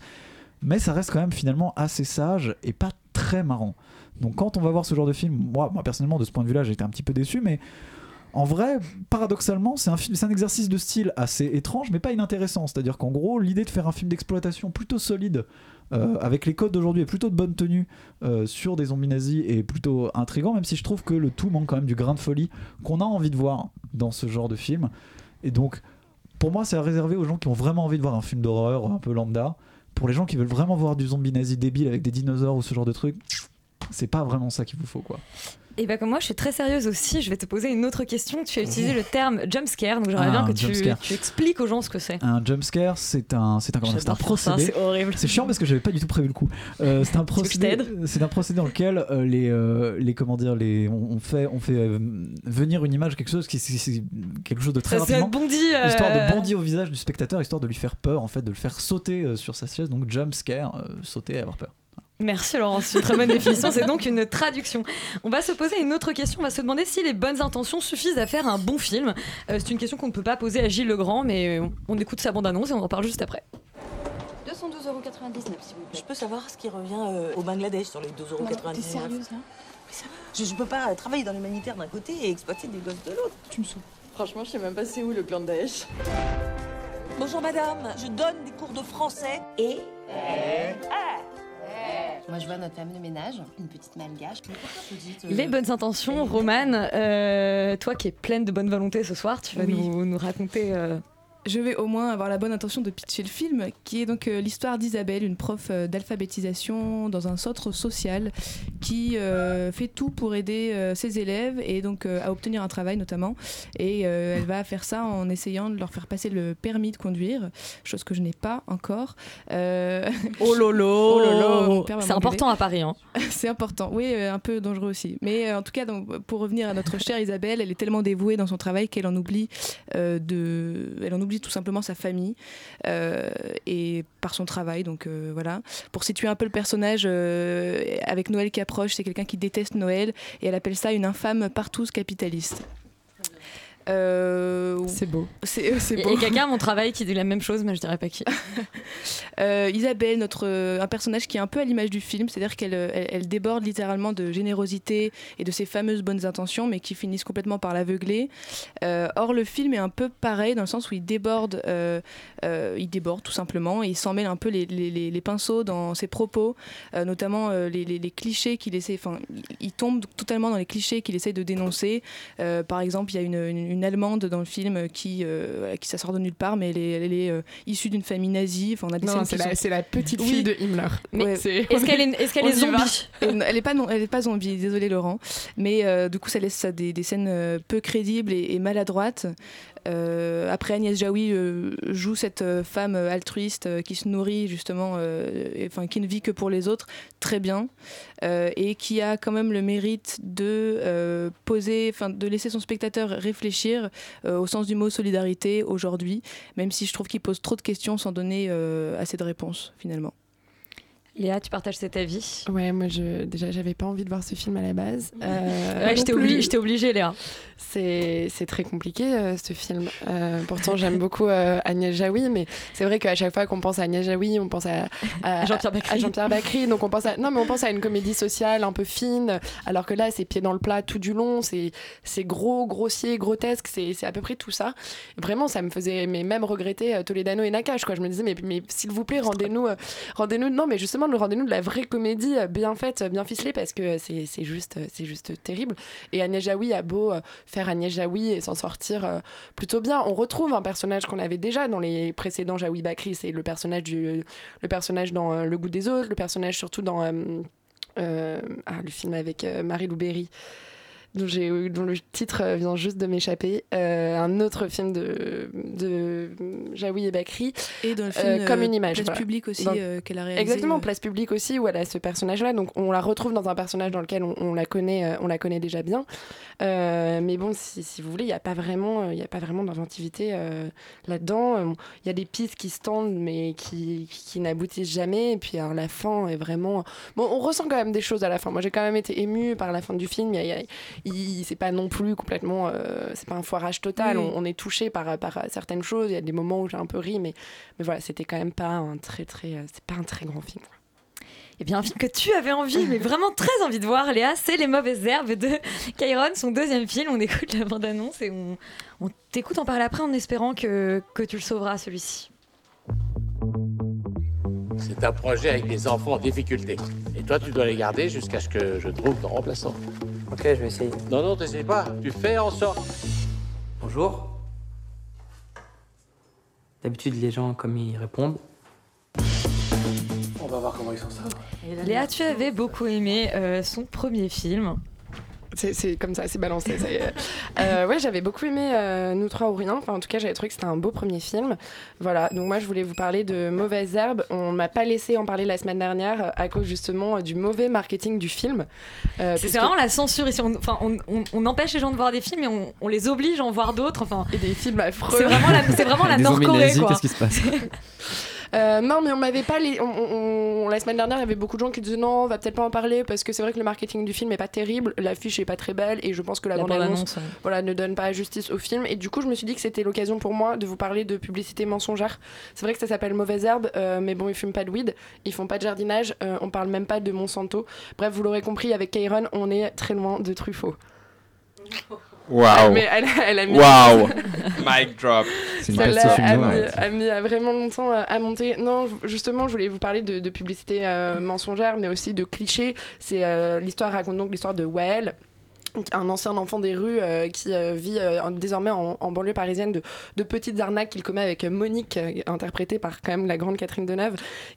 Mais ça reste quand même finalement assez sage et pas très marrant. Donc, quand on va voir ce genre de film, moi, moi personnellement, de ce point de vue-là, j'ai été un petit peu déçu, mais en vrai, paradoxalement, c'est un, exercice de style assez étrange, mais pas inintéressant. C'est-à-dire qu'en gros, l'idée de faire un film d'exploitation plutôt solide, euh, avec les codes d'aujourd'hui et plutôt de bonne tenue euh, sur des zombies nazis, est plutôt intrigant, même si je trouve que le tout manque quand même du grain de folie qu'on a envie de voir dans ce genre de film. Et donc, pour moi, c'est à réserver aux gens qui ont vraiment envie de voir un film d'horreur un peu lambda. Pour les gens qui veulent vraiment voir du zombie nazi débile avec des dinosaures ou ce genre de truc, c'est pas vraiment ça qu'il vous faut, quoi. Et bah comme moi, je suis très sérieuse aussi. Je vais te poser une autre question. Tu as utilisé le terme jump scare, donc j'aimerais Ah, bien que tu, tu expliques aux gens ce que c'est. Un jump scare, c'est un, c'est un, un procédé. c'est horrible. C'est chiant parce que j'avais pas du tout prévu le coup. Euh, c'est un <laughs> procédé. C'est un procédé dans lequel euh, les, euh, les comment dire, les, on, fait, on fait venir une image, quelque chose qui, c'est- c'est quelque chose de très Ça, c'est rapidement. bondi, Histoire de bondir au visage du spectateur, histoire de lui faire peur, en fait, de le faire sauter sur sa chaise. Donc jump scare, sauter et avoir peur. Merci Laurence, c'est une très bonne définition, c'est donc une traduction. On va se poser une autre question, on va se demander si les bonnes intentions suffisent à faire un bon film. Euh, c'est une question qu'on ne peut pas poser à Gilles Legrand, mais on, on écoute sa bande-annonce et on en parle juste après. 212,99€ s'il vous plaît. Je peux savoir ce qui revient euh, au Bangladesh sur les 12,99€ T'es sérieuse là Mais ça va, je, je peux pas travailler dans l'humanitaire d'un côté et exploiter des gosses de l'autre. Tu me saoules. Franchement, je sais même pas c'est où le clan de Daesh. Bonjour madame, je donne des cours de français et... Moi, je vois notre femme de ménage, une petite malgache. Les bonnes intentions, Romane, euh, toi qui es pleine de bonne volonté ce soir, tu vas Oui. nous, nous raconter. euh, Je vais au moins avoir la bonne intention de pitcher le film, qui est donc euh, l'histoire d'Isabelle, une prof euh, d'alphabétisation dans un centre social qui euh, fait tout pour aider euh, ses élèves et donc euh, à obtenir un travail notamment. Et euh, elle va faire ça en essayant de leur faire passer le permis de conduire, chose que je n'ai pas encore. Euh, Oh lolo, <laughs> Oh lolo, va C'est important à Paris. Hein. <laughs> C'est important, oui, euh, un peu dangereux aussi. Mais euh, en tout cas, donc, pour revenir à notre chère Isabelle, elle est tellement dévouée dans son travail qu'elle en oublie euh, de, elle en oublie tout simplement sa famille euh, et par son travail. Donc euh, voilà. Pour situer un peu le personnage, euh, avec Noël qui approche, c'est quelqu'un qui déteste Noël et elle appelle ça une infâme partouze capitaliste. C'est beau. C'est c'est Il y a- beau. il y a quelqu'un à mon <laughs> travail qui dit la même chose, mais je dirais pas qui. <laughs> Euh, Isabelle, notre, euh, un personnage qui est un peu à l'image du film, c'est-à-dire qu'elle euh, elle, elle déborde littéralement de générosité et de ses fameuses bonnes intentions, mais qui finissent complètement par l'aveugler. Euh, or, le film est un peu pareil dans le sens où il déborde, euh, euh, il déborde tout simplement, et il s'en mêle un peu les, les- les- les pinceaux dans ses propos, euh, notamment euh, les, les- les clichés qu'il essaie, enfin, il, il tombe totalement dans les clichés qu'il essaie de dénoncer. Euh, par exemple, il y a une, une- une Allemande dans le film qui, euh, qui ça sort de nulle part, mais elle est, elle est, euh, issue d'une famille nazie. Enfin, on a des Non, c'est la- sont- c'est la petite Oui. fille de Himmler. Ouais, <laughs> est-ce qu'elle est, qu'elle est y va. zombie Euh, Elle est pas non, elle est pas zombie. Désolé Laurent, mais euh, du coup ça laisse ça des, des scènes peu crédibles et, et maladroites. Euh, après Agnès Jaoui euh, joue cette euh, femme altruiste qui se nourrit justement, enfin qui ne vit que pour les autres, très bien, et qui a quand même le mérite de poser, enfin de laisser son spectateur réfléchir au sens du mot solidarité aujourd'hui, même si je trouve qu'il pose trop de questions sans donner assez de réponses finalement. Léa, tu partages cet avis Ouais, moi je, déjà j'avais pas envie de voir ce film à la base. Euh, Ouais, je t'ai plus. obligée, Léa. C'est très compliqué euh, ce film. Euh, pourtant j'aime beaucoup euh, Agnès Jaoui, mais c'est vrai qu'à chaque fois qu'on pense à Agnès Jaoui, on pense à, à- <laughs> Jean-Pierre Bacri. Donc on pense à non mais on pense à une comédie sociale un peu fine, alors que là c'est pied dans le plat tout du long, c'est gros, grossier, grotesque, c'est à peu près tout ça. Vraiment ça me faisait mais même regretter euh, Toledano et Nakash quoi. Je me disais mais, mais s'il vous plaît rendez-nous euh, rendez-nous non mais justement rendez-nous de la vraie comédie euh, bien faite, euh, bien ficelée parce que c'est juste euh, juste terrible. Et Agnès Jaoui a beau faire Agnès Jaoui et s'en sortir plutôt bien. On retrouve un personnage qu'on avait déjà dans les précédents Jaoui Bakri, c'est le personnage du le personnage dans Le goût des autres, le personnage surtout dans ah, le film avec Marie Lou Berry. Dont, le titre euh, vient juste de m'échapper. Euh, un autre film de, de Jaoui et Bakri. Et dans le Euh, film comme euh, une image. Place voilà. publique aussi, qu'elle a réalisé. Exactement. Place publique aussi, où elle a ce personnage-là. Donc on la retrouve dans un personnage dans lequel on, on la, connaît, on la connaît déjà bien. Mais bon, si, si vous voulez, il n'y a pas vraiment, y a pas vraiment d'inventivité là-dedans. Il y a des pistes qui se tendent, mais qui, qui n'aboutissent jamais. Et puis alors, la fin est vraiment. Bon, on ressent quand même des choses à la fin. Moi, j'ai quand même été émue par la fin du film. Il y a- il y a- il- c'est pas non plus complètement. euh, c'est pas un foirage total. Oui. On, on est touché par, par certaines choses. Il y a des moments où j'ai un peu ri, mais, mais voilà, c'était quand même pas un très très. euh, C'est pas un très grand film. Eh bien, un film que tu avais envie, mais vraiment très envie de voir, Léa, c'est Les Mauvaises Herbes de <laughs> Kyron, son deuxième film. On écoute la bande-annonce et on, on t'écoute en parler après en espérant que, que tu le sauveras, celui-ci. C'est un projet avec des enfants en difficulté. Et toi, tu dois les garder jusqu'à ce que je trouve ton remplaçant. Ok, je vais essayer. Non, non, t'essayes pas. Tu fais en sorte. Bonjour. D'habitude, les gens, comme ils répondent. On va voir comment ils s'en sortent. Léa, tu avais beaucoup aimé euh, son premier film. C'est- comme ça, c'est balancé. ça y est. Euh, ouais, j'avais beaucoup aimé euh, Nous trois ou rien. Enfin, en tout cas, j'avais trouvé que c'était un beau premier film. Voilà, donc moi, je voulais vous parler de Mauvaise Herbe. On m'a pas laissé en parler la semaine dernière euh, à cause justement euh, du mauvais marketing du film. Euh, C'est vraiment la censure ici. On, enfin, on, on- on empêche les gens de voir des films et on, on les oblige à en voir d'autres. Enfin, et des films affreux. C'est vraiment la, c'est vraiment <laughs> la Nord-Corée, qu'est-ce qui se passe? <laughs> Euh, non, mais on m'avait pas. les- on- on- on- la semaine dernière, il y avait beaucoup de gens qui disaient non, on va peut-être pas en parler parce que c'est vrai que le marketing du film est pas terrible, l'affiche est pas très belle et je pense que la, La bande-annonce bande-annonce, ouais. voilà, ne donne pas justice au film. Et du coup, je me suis dit que c'était l'occasion pour moi de vous parler de publicité mensongère. C'est vrai que ça s'appelle Mauvaise Herbe, euh, mais bon, ils fument pas de weed, ils font pas de jardinage, euh, on parle même pas de Monsanto. Bref, vous l'aurez compris, avec Kairon, on est très loin de Truffaut. <laughs> Waouh. Mais elle, elle a mis. Waouh. <laughs> Mic drop. C'est une Celle-là a, a mis vraiment longtemps à, à monter. Non, justement, je voulais vous parler de, de publicité euh, mensongère, mais aussi de clichés. C'est euh, l'histoire raconte donc l'histoire de Wael un ancien enfant des rues euh, qui euh, vit euh, désormais en, banlieue parisienne de, petites arnaques qu'il commet avec Monique, interprétée par quand même la grande Catherine Deneuve,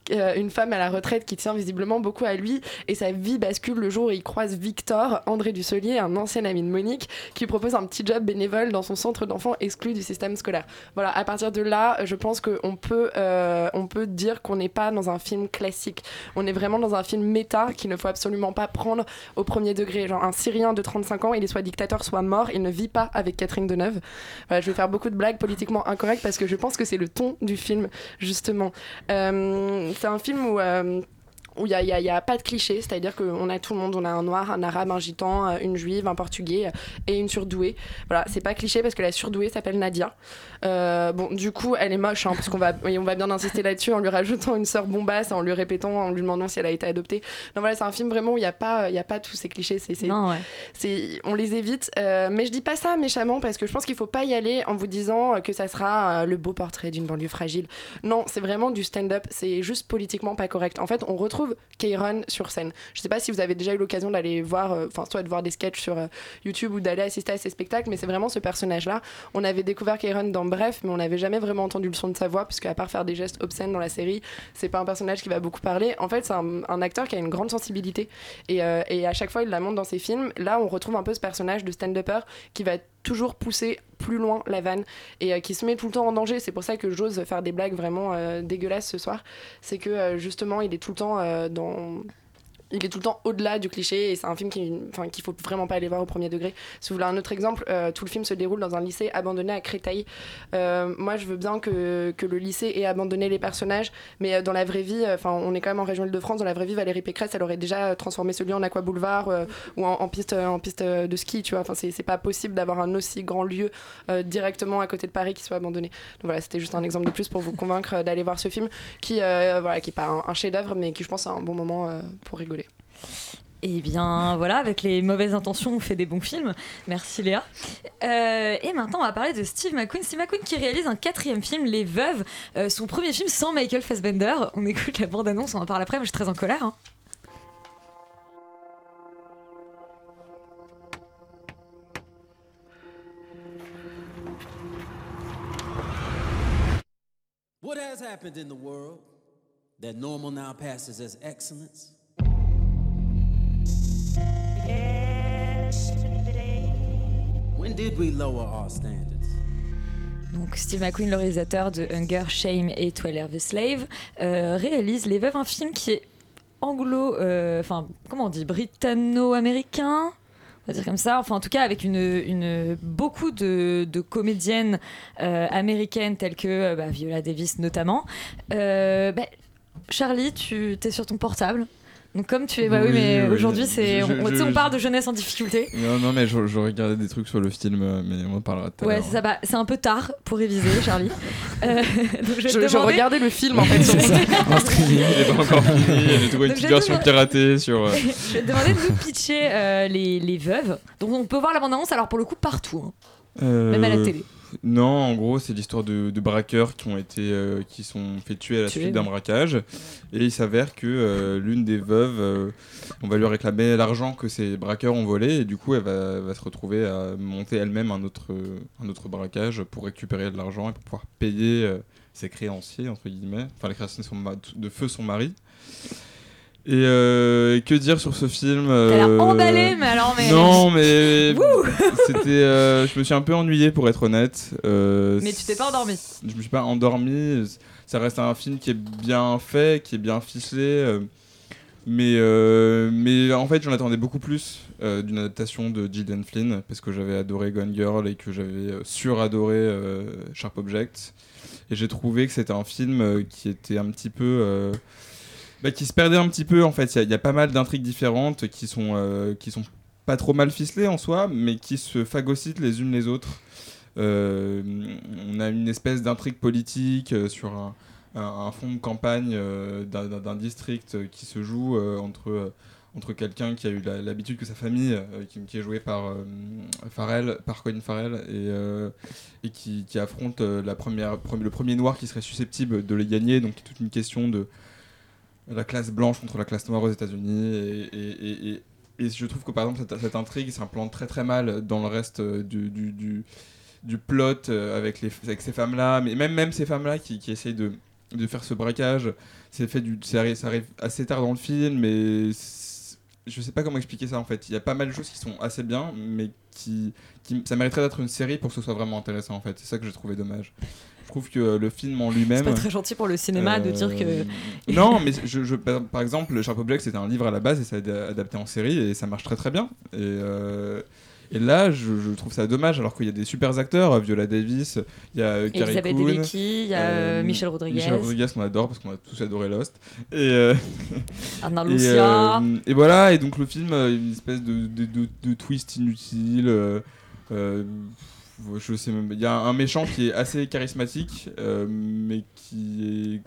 une femme à la retraite qui tient visiblement beaucoup à lui et sa vie bascule le jour où il croise Victor, André Dussolier, un ancien ami de Monique, qui lui propose un petit job bénévole dans son centre d'enfants exclu du système scolaire. Voilà, à partir de là, je pense qu'on peut, on peut dire qu'on n'est pas dans un film classique. On est vraiment dans un film méta qu'il ne faut absolument pas prendre au premier degré. Genre un Syrien de 35 ans, il est soit dictateur, soit mort, il ne vit pas avec Catherine Deneuve. Voilà, je vais faire beaucoup de blagues politiquement incorrectes parce que je pense que c'est le ton du film, justement. Euh, c'est un film où... où il n'y a, pas de cliché, c'est-à-dire qu'on a tout le monde, on a un noir, un arabe, un gitan, euh, une juive, un portugais euh, et une surdouée. Voilà, c'est pas cliché parce que la surdouée s'appelle Nadia. Euh, bon, du coup, elle est moche, hein, parce qu'on va, on va bien insister là-dessus en lui rajoutant une sœur bombasse, en lui répétant, en lui demandant si elle a été adoptée. Non, voilà, c'est un film vraiment où il n'y a, pas- y a pas tous ces clichés. C'est, ouais. c'est- on les évite. euh, mais je dis pas ça méchamment parce que je pense qu'il faut pas y aller en vous disant que ça sera le beau portrait d'une banlieue fragile. Non, c'est vraiment du stand-up. C'est juste politiquement pas correct. En fait, on retrouve Kairon sur scène. Je sais pas si vous avez déjà eu l'occasion d'aller voir, euh, enfin, soit de voir des sketchs sur euh, YouTube ou d'aller assister à ces spectacles, mais c'est vraiment ce personnage-là. On avait découvert Kairon dans Bref, mais on n'avait jamais vraiment entendu le son de sa voix, puisque à part faire des gestes obscènes dans la série, c'est pas un personnage qui va beaucoup parler. En fait, c'est un, acteur qui a une grande sensibilité et, euh, et à chaque fois, il la montre dans ses films. Là, on retrouve un peu ce personnage de stand-upper qui va toujours pousser plus loin la vanne et euh, qui se met tout le temps en danger. C'est pour ça que j'ose faire des blagues vraiment euh, dégueulasses ce soir. C'est que euh, justement, il est tout le temps dans il est tout le temps au-delà du cliché et c'est un film qui, enfin, qu'il faut vraiment pas aller voir au premier degré. Si vous voulez un autre exemple, euh, tout le film se déroule dans un lycée abandonné à Créteil. Euh, moi, je veux bien que, que le lycée ait abandonné les personnages, mais euh, dans la vraie vie, enfin, on est quand même en région Île-de-France. Dans la vraie vie, Valérie Pécresse, elle aurait déjà transformé ce lieu en aqua boulevard ou en, piste, en piste de ski. Tu vois, enfin, c'est, pas possible d'avoir un aussi grand lieu directement à côté de Paris qui soit abandonné. Donc voilà, c'était juste un exemple de plus pour vous convaincre d'aller voir ce film qui, voilà, qui est pas un, un chef-d'œuvre, mais qui, je pense, est un bon moment pour rigoler. Eh bien voilà, avec les mauvaises intentions, on fait des bons films. Merci Léa. Euh, et maintenant, on va parler de Steve McQueen. Steve McQueen qui réalise un quatrième film, Les Veuves, euh, son premier film sans Michael Fassbender. On écoute la bande-annonce, on en parle après, mais je suis très en colère. hein. What has happened in the world that normal now passes as excellence? Donc Steve McQueen, le réalisateur de Hunger, Shame et Twelve the Slave, euh, réalise Les Veuves, un film qui est anglo, euh, enfin comment on dit, britanno-américain. On va dire comme ça, enfin en tout cas avec une, beaucoup de, comédiennes euh, américaines telles que bah, Viola Davis notamment. Bah, Charlie, tu es sur ton portable? Donc comme tu es, bah oui, Oui, mais oui. aujourd'hui c'est, on, je- tu sais, on je- parle de jeunesse en difficulté. <laughs> Non, non, mais je, je regardais des trucs sur le film, euh, mais on en parlera tout à Ouais, l'heure. c'est ça. bah, c'est un peu tard pour réviser, Charlie. <laughs> Euh, <laughs> donc je, demander- regardais le film, en fait, sur. En streaming, il est pas encore fini. J'ai trouvé une Donc, je petite version piratée sur. euh, je vais te demander de nous pitcher euh, les, les veuves. Donc on peut voir la bande-annonce, alors pour le coup, partout. hein. Euh, Même à la télé. Non, en gros, c'est l'histoire de, de braqueurs qui ont été, euh, qui sont fait tuer à la suite d'un braquage. Et il s'avère que euh, l'une des veuves, euh, on va lui réclamer l'argent que ces braqueurs ont volé, et du coup, elle va, se retrouver à monter elle-même un autre, un autre braquage pour récupérer de l'argent et pour pouvoir payer ses créanciers entre guillemets, enfin les créanciers de, son ma- de feu son mari. Et, euh, et que dire sur ce film T'as l'air euh, emballé, mais alors, mais- Non, mais <laughs> <laughs> c'était, euh, je me suis un peu ennuyé pour être honnête. Euh, Mais tu t'es pas endormi. Je me suis pas endormi. Ça reste un film qui est bien fait, qui est bien ficelé. mais, mais en fait, j'en attendais beaucoup plus d'une adaptation de Gillian Flynn, parce que j'avais adoré Gone Girl et que j'avais suradoré Sharp Object. Et j'ai trouvé que c'était un film qui était un petit peu. Bah, qui se perdait un petit peu en fait. Il y a- pas mal d'intrigues différentes qui sont, euh, qui sont pas trop mal ficelées en soi, mais qui se phagocytent les unes les autres. Euh, on a une espèce d'intrigue politique euh, sur un, un- fond de campagne d'un- district qui se joue entre, entre quelqu'un qui a eu l'habitude que sa famille, qui, est joué par euh, Farrell, par Colin Farrell, et, qui, affronte le premier noir qui serait susceptible de les gagner. Donc, toute une question de la classe blanche contre la classe noire aux États-Unis. Et, et- et- et- je trouve que par exemple, cette, cette intrigue s'implante très très mal dans le reste euh, du, du, du, plot euh, avec, les, avec ces femmes-là, mais même, même ces femmes-là qui, qui essayent de, de faire ce braquage. C'est fait du, ça arrive, assez tard dans le film, mais je sais pas comment expliquer ça en fait. Il y a pas mal de choses qui sont assez bien, mais qui, qui ça mériterait d'être une série pour que ce soit vraiment intéressant en fait. C'est ça que j'ai trouvé dommage. Je trouve que le film en lui-même. C'est pas très gentil pour le cinéma de dire que. Euh, non, mais je, je- par exemple, le Sharp Object, c'était un livre à la base et ça a été adapté en série et ça marche très très bien. Et, euh, et là, je, je trouve ça dommage alors qu'il y a des super acteurs, Viola Davis, il y a euh, Carrie Elisabeth Debicki, il y a, euh, Michel Rodriguez. Michel Rodriguez qu'on adore parce qu'on a tous adoré Lost. Et, euh, <laughs> Arnaud et, Lucia. et voilà, et donc le film, une espèce de, de, de- de twist inutile. Je sais même, il y a un méchant qui est assez charismatique, euh, mais qui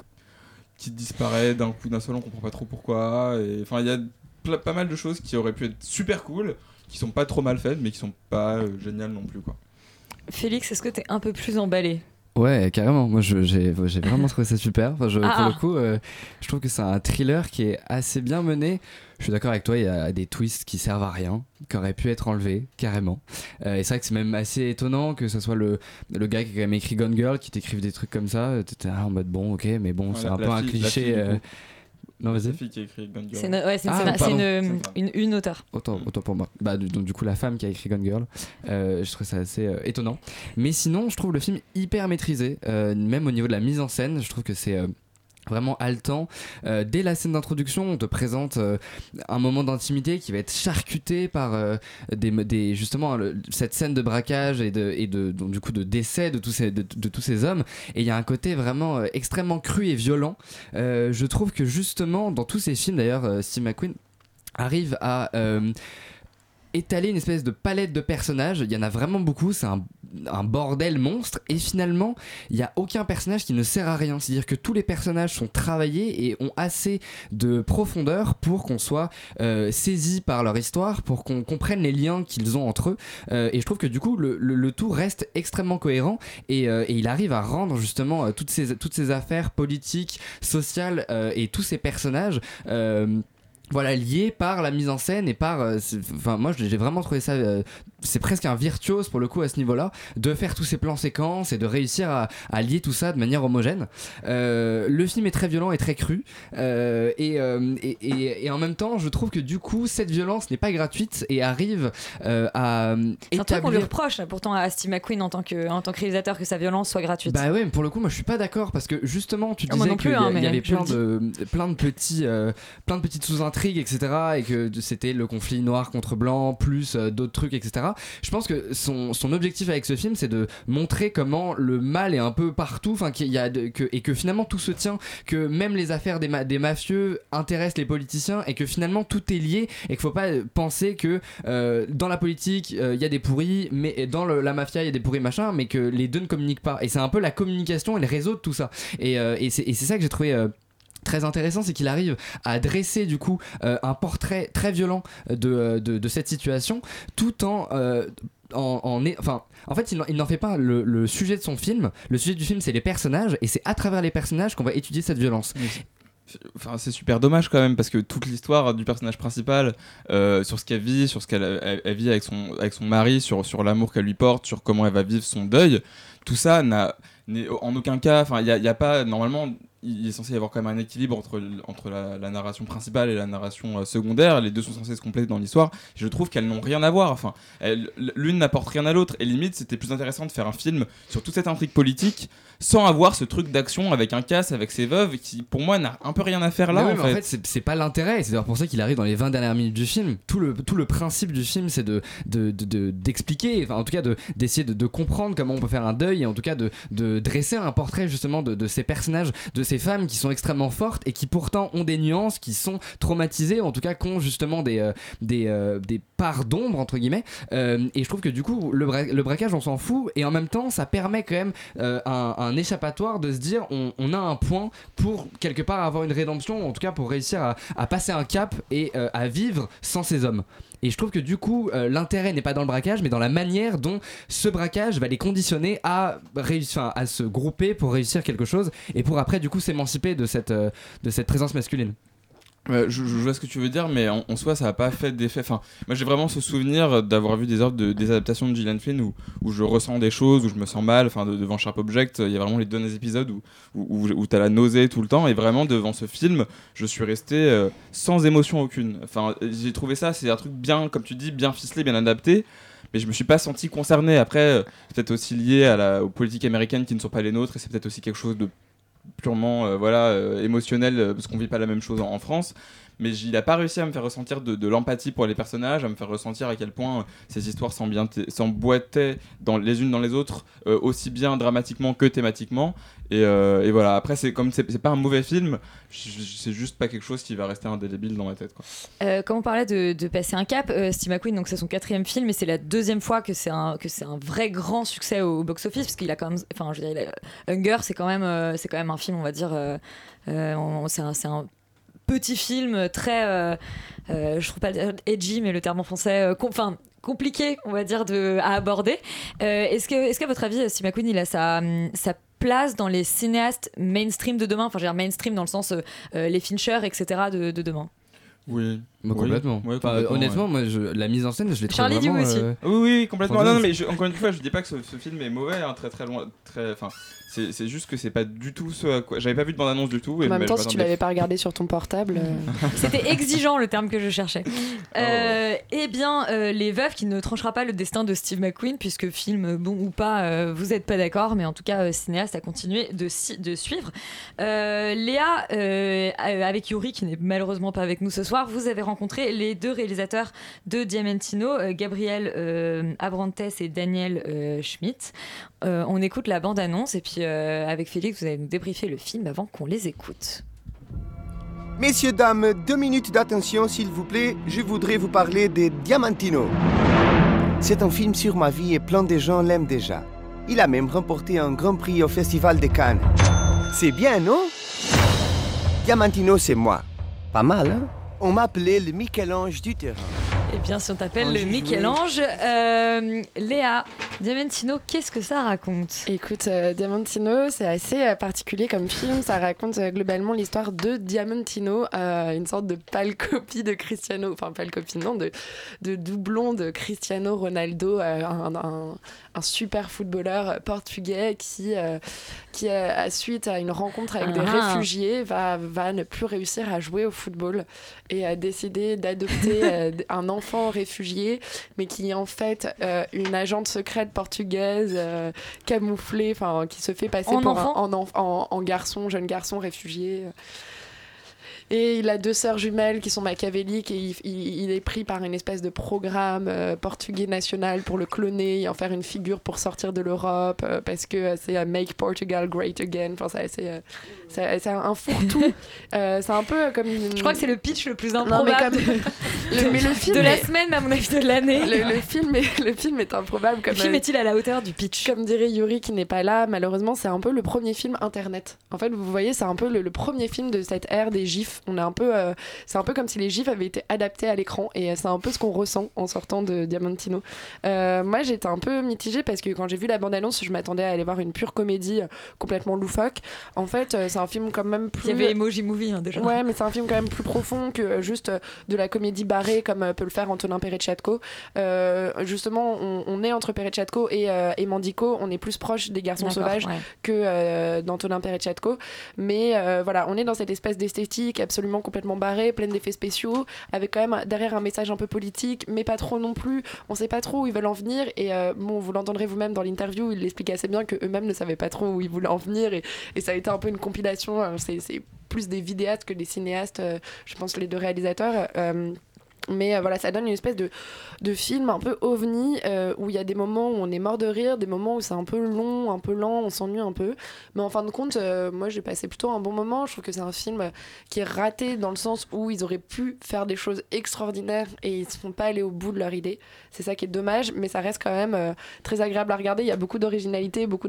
qui disparaît d'un coup d'un seul, on comprend pas trop pourquoi. Enfin, il y a pas mal de choses qui auraient pu être super cool, qui sont pas trop mal faites, mais qui sont pas euh, géniales non plus quoi. Félix, est-ce que t'es un peu plus emballé? Ouais, carrément. Moi, j'ai j'ai vraiment trouvé ça super. Enfin, je- Ah. Pour le coup, euh, je trouve que c'est un thriller qui est assez bien mené. Je suis d'accord avec toi, il y a des twists qui servent à rien, qui auraient pu être enlevés, carrément. Euh, et c'est vrai que c'est même assez étonnant que ce soit le, le gars qui a quand même écrit Gone Girl qui t'écrive des trucs comme ça. T'étais en mode bon, ok, mais bon, Ouais, c'est un peu un fille- cliché. fille, du euh. Non, C'est vas-y. la fille qui a écrit Gone Girl. C'est une, ouais, c'est une, Ah, scéna- c'est pardon. une, une, une, auteure. Autant, autant pour moi. Bah, du, donc, du coup, la femme qui a écrit Gone Girl, euh, je trouve ça assez euh, étonnant. Mais sinon, je trouve le film hyper maîtrisé, euh, même au niveau de la mise en scène. Je trouve que c'est. Vraiment haletant. Euh, dès la scène d'introduction, on te présente euh, un moment d'intimité qui va être charcuté par euh, des, justement cette scène de braquage et de, de du coup de décès de tous ces, de, tous ces hommes. Et il y a un côté vraiment extrêmement cru et violent. Je trouve que justement dans tous ces films, d'ailleurs, Steve McQueen arrive à étaler une espèce de palette de personnages. Il y en a vraiment beaucoup, c'est un, bordel monstre. Et finalement, il n'y a aucun personnage qui ne sert à rien. C'est-à-dire que tous les personnages sont travaillés et ont assez de profondeur pour qu'on soit euh, saisi par leur histoire, pour qu'on comprenne les liens qu'ils ont entre eux. Euh, et je trouve que du coup, le, tout reste extrêmement cohérent et, euh, et il arrive à rendre justement toutes, ces, affaires politiques, sociales et tous ces personnages. Voilà liés par la mise en scène et par euh, enfin moi j'ai vraiment trouvé ça euh, c'est presque un virtuose pour le coup à ce niveau là de faire tous ces plans séquences et de réussir à, à lier tout ça de manière homogène Euh, le film est très violent et très cru et, et, et- et en même temps je trouve que du coup cette violence n'est pas gratuite et arrive à C'est un truc qu'on lui reproche pourtant à Steve McQueen en tant que, en tant que réalisateur que sa violence soit gratuite. bah ouais, mais pour le coup, moi je suis pas d'accord parce que justement, tu Ah, disais qu'il y, hein, y mais avait plein le de, plein de petits, plein de petites sous-intrigues, etc. Et que c'était le conflit noir contre blanc, plus euh, d'autres trucs, etc. Je pense que son, son objectif avec ce film, c'est de montrer comment le mal est un peu partout, enfin y a que, et que finalement tout se tient, que même les affaires des, des mafieux intéressent les politiciens et que finalement tout est lié et qu'il faut pas euh, penser que euh, dans la politique il y a des pourris, mais dans la mafia il y a des pourris machin, mais que les deux ne communiquent pas. Et c'est un peu la communication et le réseau de tout ça. Et, euh, et c'est ça que j'ai trouvé. Très intéressant, c'est qu'il arrive à dresser du coup euh, un portrait très violent de, euh, de, de cette situation, tout en, euh, en, enfin, en fait, il n'en- fait pas le, sujet de son film. Le sujet du film, c'est les personnages, et c'est à travers les personnages qu'on va étudier cette violence. Enfin, c'est super dommage quand même parce que toute l'histoire du personnage principal sur ce qu'elle vit, sur ce qu'elle elle- elle vit avec son, avec son mari, sur, sur l'amour qu'elle lui porte, sur comment elle va vivre son deuil, tout ça n'a en aucun cas. Enfin, il n'y a, pas normalement. Il est censé y avoir quand même un équilibre entre, entre la, la narration principale et la narration euh, secondaire. Les deux sont censés se compléter dans l'histoire. Je trouve qu'elles n'ont rien à voir. Enfin, l'une n'apporte rien à l'autre. Et limite, c'était plus intéressant de faire un film sur toute cette intrigue politique sans avoir ce truc d'action avec un casse, avec ses veuves, qui pour moi n'a un peu rien à faire là. En mais fait. en fait, c'est- pas l'intérêt. C'est d'ailleurs pour ça qu'il arrive dans les 20 dernières minutes du film. Tout le, tout le principe du film, c'est de, de, de- de- d'expliquer, enfin, en tout cas, de, d'essayer de, de comprendre comment on peut faire un deuil et en tout cas de, dresser un portrait justement de, ces personnages, de ces femmes qui sont extrêmement fortes et qui pourtant ont des nuances, qui sont traumatisées, en tout cas qui ont justement des, euh, euh, des parts d'ombre, entre guillemets. Euh, et je trouve que du coup, le, bra- le braquage, on s'en fout. Et en même temps, ça permet quand même un, échappatoire de se dire on, a un point pour quelque part avoir une rédemption, en tout cas pour réussir à, passer un cap et à vivre sans ces hommes. Et je trouve que du coup, euh, l'intérêt n'est pas dans le braquage, mais dans la manière dont ce braquage va les conditionner à, réussir, à se grouper pour réussir quelque chose et pour après, du coup, s'émanciper de cette, euh, de cette présence masculine. Je, vois ce que tu veux dire, mais en, soi, ça n'a pas fait d'effet. Enfin, moi, j'ai vraiment ce souvenir d'avoir vu des adaptations de Gillian Flynn où, je ressens des choses, où je me sens mal. Enfin, de- devant Sharp Object, il y a vraiment les deux épisodes où, où, tu as la nausée tout le temps. Et vraiment, devant ce film, je suis resté euh, sans émotion aucune. Enfin, j'ai trouvé ça, c'est un truc bien, comme tu dis, bien ficelé, bien adapté. Mais je me suis pas senti concerné. Après, euh, c'est peut-être aussi lié aux politiques américaines qui ne sont pas les nôtres, et c'est peut-être aussi quelque chose de purement euh, voilà euh, émotionnel euh, parce qu'on vit pas la même chose en, en France mais il a pas réussi à me faire ressentir de, l'empathie pour les personnages à me faire ressentir à quel point euh, ces histoires s'emboîtaient dans les unes dans les autres euh, aussi bien dramatiquement que thématiquement. Et, euh, voilà. Après c'est comme c'est pas un mauvais film. C'est juste pas quelque chose qui va rester indélébile dans ma tête quoi. Comme on parlait de, passer un cap, Steve McQueen, donc c'est son quatrième film, et c'est la deuxième fois que c'est un un vrai grand succès au, box-office, parce qu'il a quand même, enfin, je veux dire, Hunger, c'est quand même, quand même un film, on va dire, c'est un petit film très, euh, euh, je trouve pas edgy, mais le terme en français, euh, enfin. compliqué, on va dire, à aborder. Est-ce que, est-ce qu'à votre avis, McQueen, il a sa, hum, sa place dans les cinéastes mainstream de demain? Enfin, je veux dire mainstream dans le sens les Fincher, etc. de demain. Oui, Oui. complètement. Ouais, Enfin, complètement, honnêtement, ouais. moi, je- la mise en scène, je l'ai trouvé Charlie dit vraiment. oui aussi. euh, Oui, oui, complètement. Enfin, Non, mais je- encore une fois, je dis pas que ce, ce film est mauvais, hein, très très loin, très. Enfin, c'est c'est juste que c'est pas du tout ce à quoi. J'avais pas vu de bande annonce du tout. Et En même mais temps, je si tu l'avais pas regardé sur ton portable. euh, <laughs> C'était exigeant le terme que je cherchais. <laughs> Euh, eh bien, euh, Les Veuves qui ne tranchera pas le destin de Steve McQueen, puisque film bon ou pas, euh, vous n'êtes pas d'accord, mais en tout cas, euh, cinéaste a continué de, si- de suivre. Euh, Léa, avec Yuri, qui n'est malheureusement pas avec nous ce soir, vous avez rencontré les deux réalisateurs de Diamantino, euh, Gabriel euh, Abrantes et Daniel euh, Schmidt. Euh, on écoute la bande-annonce, et puis euh, avec Félix, vous allez nous débriefer le film avant qu'on les écoute. Messieurs, dames, deux minutes d'attention, s'il vous plaît. Je voudrais vous parler de Diamantino. C'est un film sur ma vie et plein de gens l'aiment déjà. Il a même remporté un grand prix au Festival de Cannes. C'est bien, non? Diamantino, c'est moi. Pas mal, hein? On m'appelait le Michel-Ange du terrain. Bien, si on t'appelle le Michel-Ange, euh, Léa, Diamantino, qu'est-ce que ça raconte? Écoute, euh, Diamantino, c'est assez euh, particulier comme film. Ça raconte euh, globalement l'histoire de Diamantino, euh, une sorte de pâle copie de Cristiano, enfin pâle copie, non, de, de doublon de Cristiano Ronaldo, euh, un, un- un super footballeur portugais qui, euh, qui euh, à suite à une rencontre avec des Ah. réfugiés, va, va ne plus réussir à jouer au football et a décidé d'adopter euh, un enfant réfugié, mais qui est en fait euh, une agente secrète portugaise euh, camouflée, enfin qui se fait passer En pour enfant? un, en- en garçon, jeune garçon réfugié. Et il a deux sœurs jumelles qui sont machiavéliques et il, il- il est pris par une espèce de programme euh, portugais national pour le cloner et en faire une figure pour sortir de l'Europe euh, parce que euh, c'est euh, Make Portugal Great Again. Enfin, c'est euh, un fourre-tout. <laughs> Euh, c'est un peu comme une... Je crois que c'est le pitch le plus Non, mais improbable comme- <laughs> le, mais le film de la est- semaine, à mon avis, de l'année. le, le film est, le film est improbable. Comme, Le film est-il à la hauteur du pitch? Comme dirait Yuri qui n'est pas là, malheureusement, c'est un peu le premier film internet. En fait, vous voyez, c'est un peu le, le premier film de cette ère des gifs. On est un peu, euh, c'est un peu comme si les gifs avaient été adaptés à l'écran et euh, c'est un peu ce qu'on ressent en sortant de Diamantino. Euh, moi, j'étais un peu mitigée parce que quand j'ai vu la bande-annonce, je m'attendais à aller voir une pure comédie complètement loufoque. En fait, c'est un film quand même plus. Il y avait Emoji Movie hein, déjà. Ouais, mais c'est un film quand même plus profond que juste de la comédie barrée comme peut le faire Antonin Perechatko. Euh, justement, on, on est entre Perechatko et, et Mandico, on est plus proche des garçons sauvages ouais. que d'Antonin Perechatko. Mais voilà, on est dans cette espèce d'esthétique absolument complètement barrée, pleine d'effets spéciaux, avec quand même derrière un message un peu politique, mais pas trop non plus. On sait pas trop où ils veulent en venir. Et euh, bon, vous l'entendrez vous-même dans l'interview, il l'explique assez bien qu'eux-mêmes ne savaient pas trop où ils voulaient en venir. Et, ça a été un peu une compilation. C'est c'est plus des vidéastes que des cinéastes, euh, je pense, les deux réalisateurs. Euh, mais euh, voilà, ça donne une espèce de, film un peu ovni euh, où il y a des moments où on est mort de rire, des moments où c'est un peu long, un peu lent, on s'ennuie un peu. Mais en fin de compte, euh, moi j'ai passé plutôt un bon moment. Je trouve que c'est un film qui est raté dans le sens où ils auraient pu faire des choses extraordinaires et ils ne sont pas allés au bout de leur idée. C'est ça qui est dommage, mais ça reste quand même très agréable à regarder. Il y a beaucoup d'originalité, beaucoup